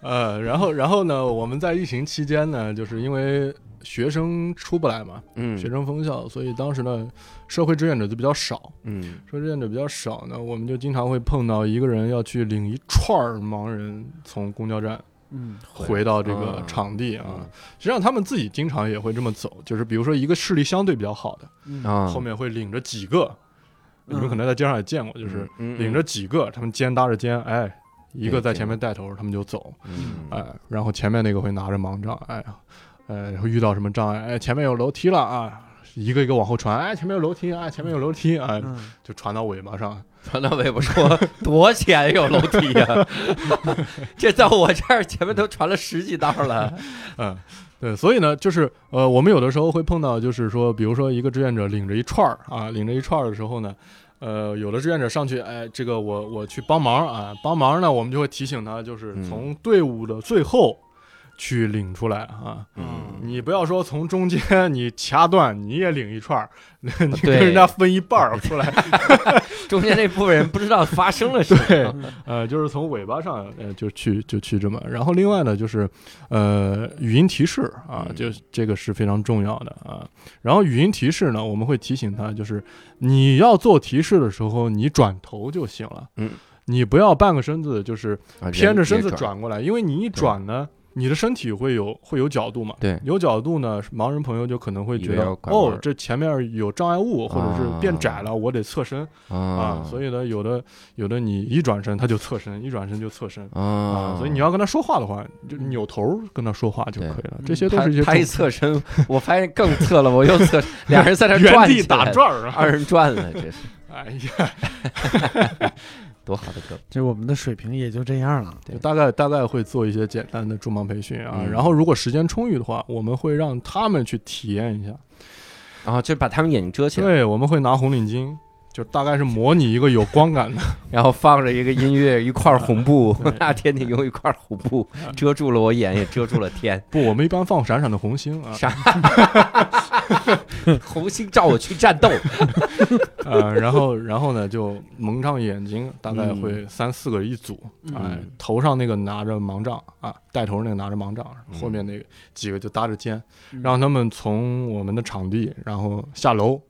呃，然后然后呢，我们在疫情期间呢，就是因为学生出不来嘛，嗯学生封校，所以当时呢，社会志愿者就比较少。嗯社会志愿者比较少呢，我们就经常会碰到一个人要去领一串儿盲人从公交站？”嗯回到这个啊场地啊。嗯实际上他们自己经常也会这么走，就是比如说一个视力相对比较好的，后面会领着几个，你们嗯可能在街上也见过，就是嗯领着几个，他们肩搭着肩，哎，一个在前面带头，他们就走，嗯哎，然后前面那个会拿着盲杖，哎呀，哎，会遇到什么障碍，哎，前面有楼梯了啊。一个一个往后传，哎，前面有楼梯，啊，前面有楼梯，哎，嗯就传到尾巴上，传到尾巴说多前有楼梯呀、这在我这儿前面都传了十几道了。嗯，对，所以呢，就是呃，我们有的时候会碰到，就是说，比如说一个志愿者领着一串儿啊，领着一串儿的时候呢，呃，有的志愿者上去，哎，这个我我去帮忙啊，帮忙呢，我们就会提醒他，就是嗯。从队伍的最后去领出来啊。嗯你不要说从中间 你掐断，你也领一串儿，你跟对人家分一半儿出来，中间那部分人不知道发生了什么。对，呃，就是从尾巴上，呃，就去就去这么。然后另外呢，就是呃，语音提示啊，嗯就这个是非常重要的啊。然后语音提示呢，我们会提醒他，就是你要做提示的时候，你转头就行了，嗯，你不要半个身子就是啊偏着身子转过来，因为你一转呢。你的身体会有会有角度嘛？对。有角度呢，盲人朋友就可能会觉得哦这前面有障碍物，或者是变窄了，我得侧身。啊。啊，所以呢，有的有的你一转身他就侧身，一转身就侧身。啊。啊，所以你要跟他说话的话，就扭头跟他说话就可以了。这些都是一些他他一侧身，我发现更侧了，我又侧，俩人在那原地转起来。打转！二人转了，这是。哎呀，多好的歌。就我们的水平也就这样了。对就大概大概会做一些简单的助盲培训啊，嗯然后如果时间充裕的话，我们会让他们去体验一下。然后就把他们眼睛遮起来，对，我们会拿红领巾，就大概是模拟一个有光感的，然后放着一个音乐，一块红布对，那天顶用一块红布遮住了我眼，也遮住了天。不，我们一般放闪闪的红星啊，啥？红星照我去战斗。呃，然后然后呢就蒙上眼睛，大概嗯。会三四个一组，嗯。哎，头上那个拿着盲杖啊，带头那个拿着盲杖，嗯。后面那个几个就搭着肩，嗯。让他们从我们的场地，然后下楼，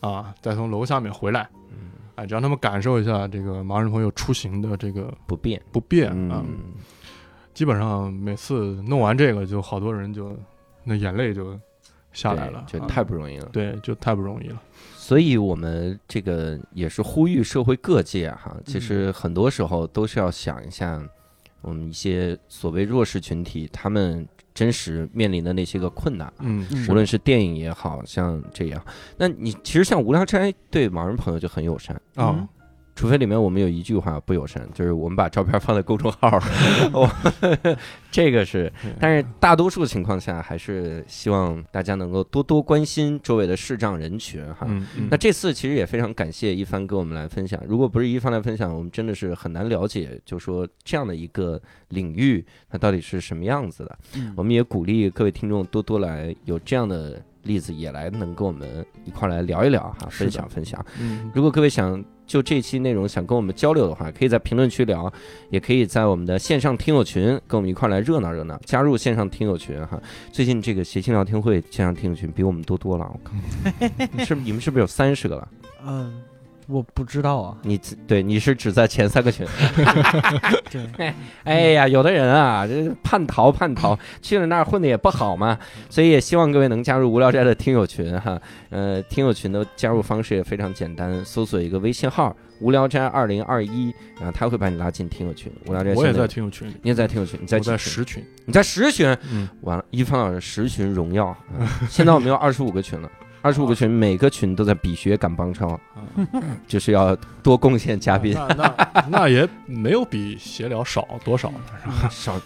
啊，再从楼下面回来，嗯哎，让他们感受一下这个盲人朋友出行的这个不便。不便啊。嗯，基本上每次弄完这个，就好多人就那眼泪就下来了，就啊太不容易了。对，就太不容易了。所以我们这个也是呼吁社会各界哈，其实很多时候都是要想一下，我们一些所谓弱势群体，他们真实面临的那些个困难。嗯，嗯无论是电影也好像这样，那你其实像无聊斋对盲人朋友就很友善，啊嗯，除非里面我们有一句话不友善，就是我们把照片放在公众号 这个是，但是大多数情况下还是希望大家能够多多关心周围的视障人群哈。嗯嗯。那这次其实也非常感谢一帆跟我们来分享，如果不是一帆来分享，我们真的是很难了解，就说这样的一个领域它到底是什么样子的。嗯。我们也鼓励各位听众多多来有这样的例子，也来能跟我们一块儿来聊一聊哈，分享分享。嗯。如果各位想就这期内容想跟我们交流的话，可以在评论区聊，也可以在我们的线上听友群跟我们一块来热闹热闹，加入线上听友群哈。最近这个谐星聊天会线上听友群比我们多多了，我靠，你 是你们是不是有三十个了？嗯，我不知道啊。你只对你是只在前三个群。对，哎呀，有的人啊，这叛逃叛逃，去了那儿混的也不好嘛，所以也希望各位能加入无聊斋的听友群哈。呃，听友群的加入方式也非常简单，搜索一个微信号“无聊斋二零二一”，然后他会把你拉进听友群。无聊斋我也现在听友群里，你也在听友群，你在我在十群，你在十群，嗯，完了，一帆老师十群荣耀，啊现在我们有二十五个群了。二十五个群，每个群都在比学赶帮超，就是要多贡献嘉宾，那那那也没有比闲聊少多少，少，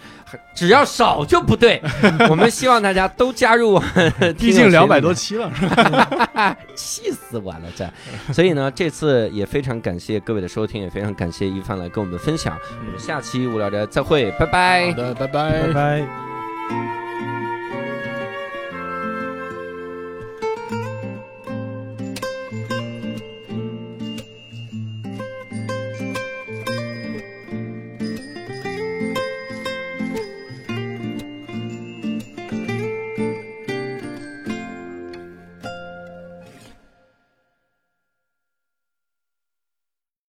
只要少就不对。我们希望大家都加入我们，毕竟两百多，期了，是吧？气死我了这。所以呢，这次也非常感谢各位的收听，也非常感谢一帆来跟我们分享。我们下期无聊斋再会，拜拜好。的，拜拜拜拜。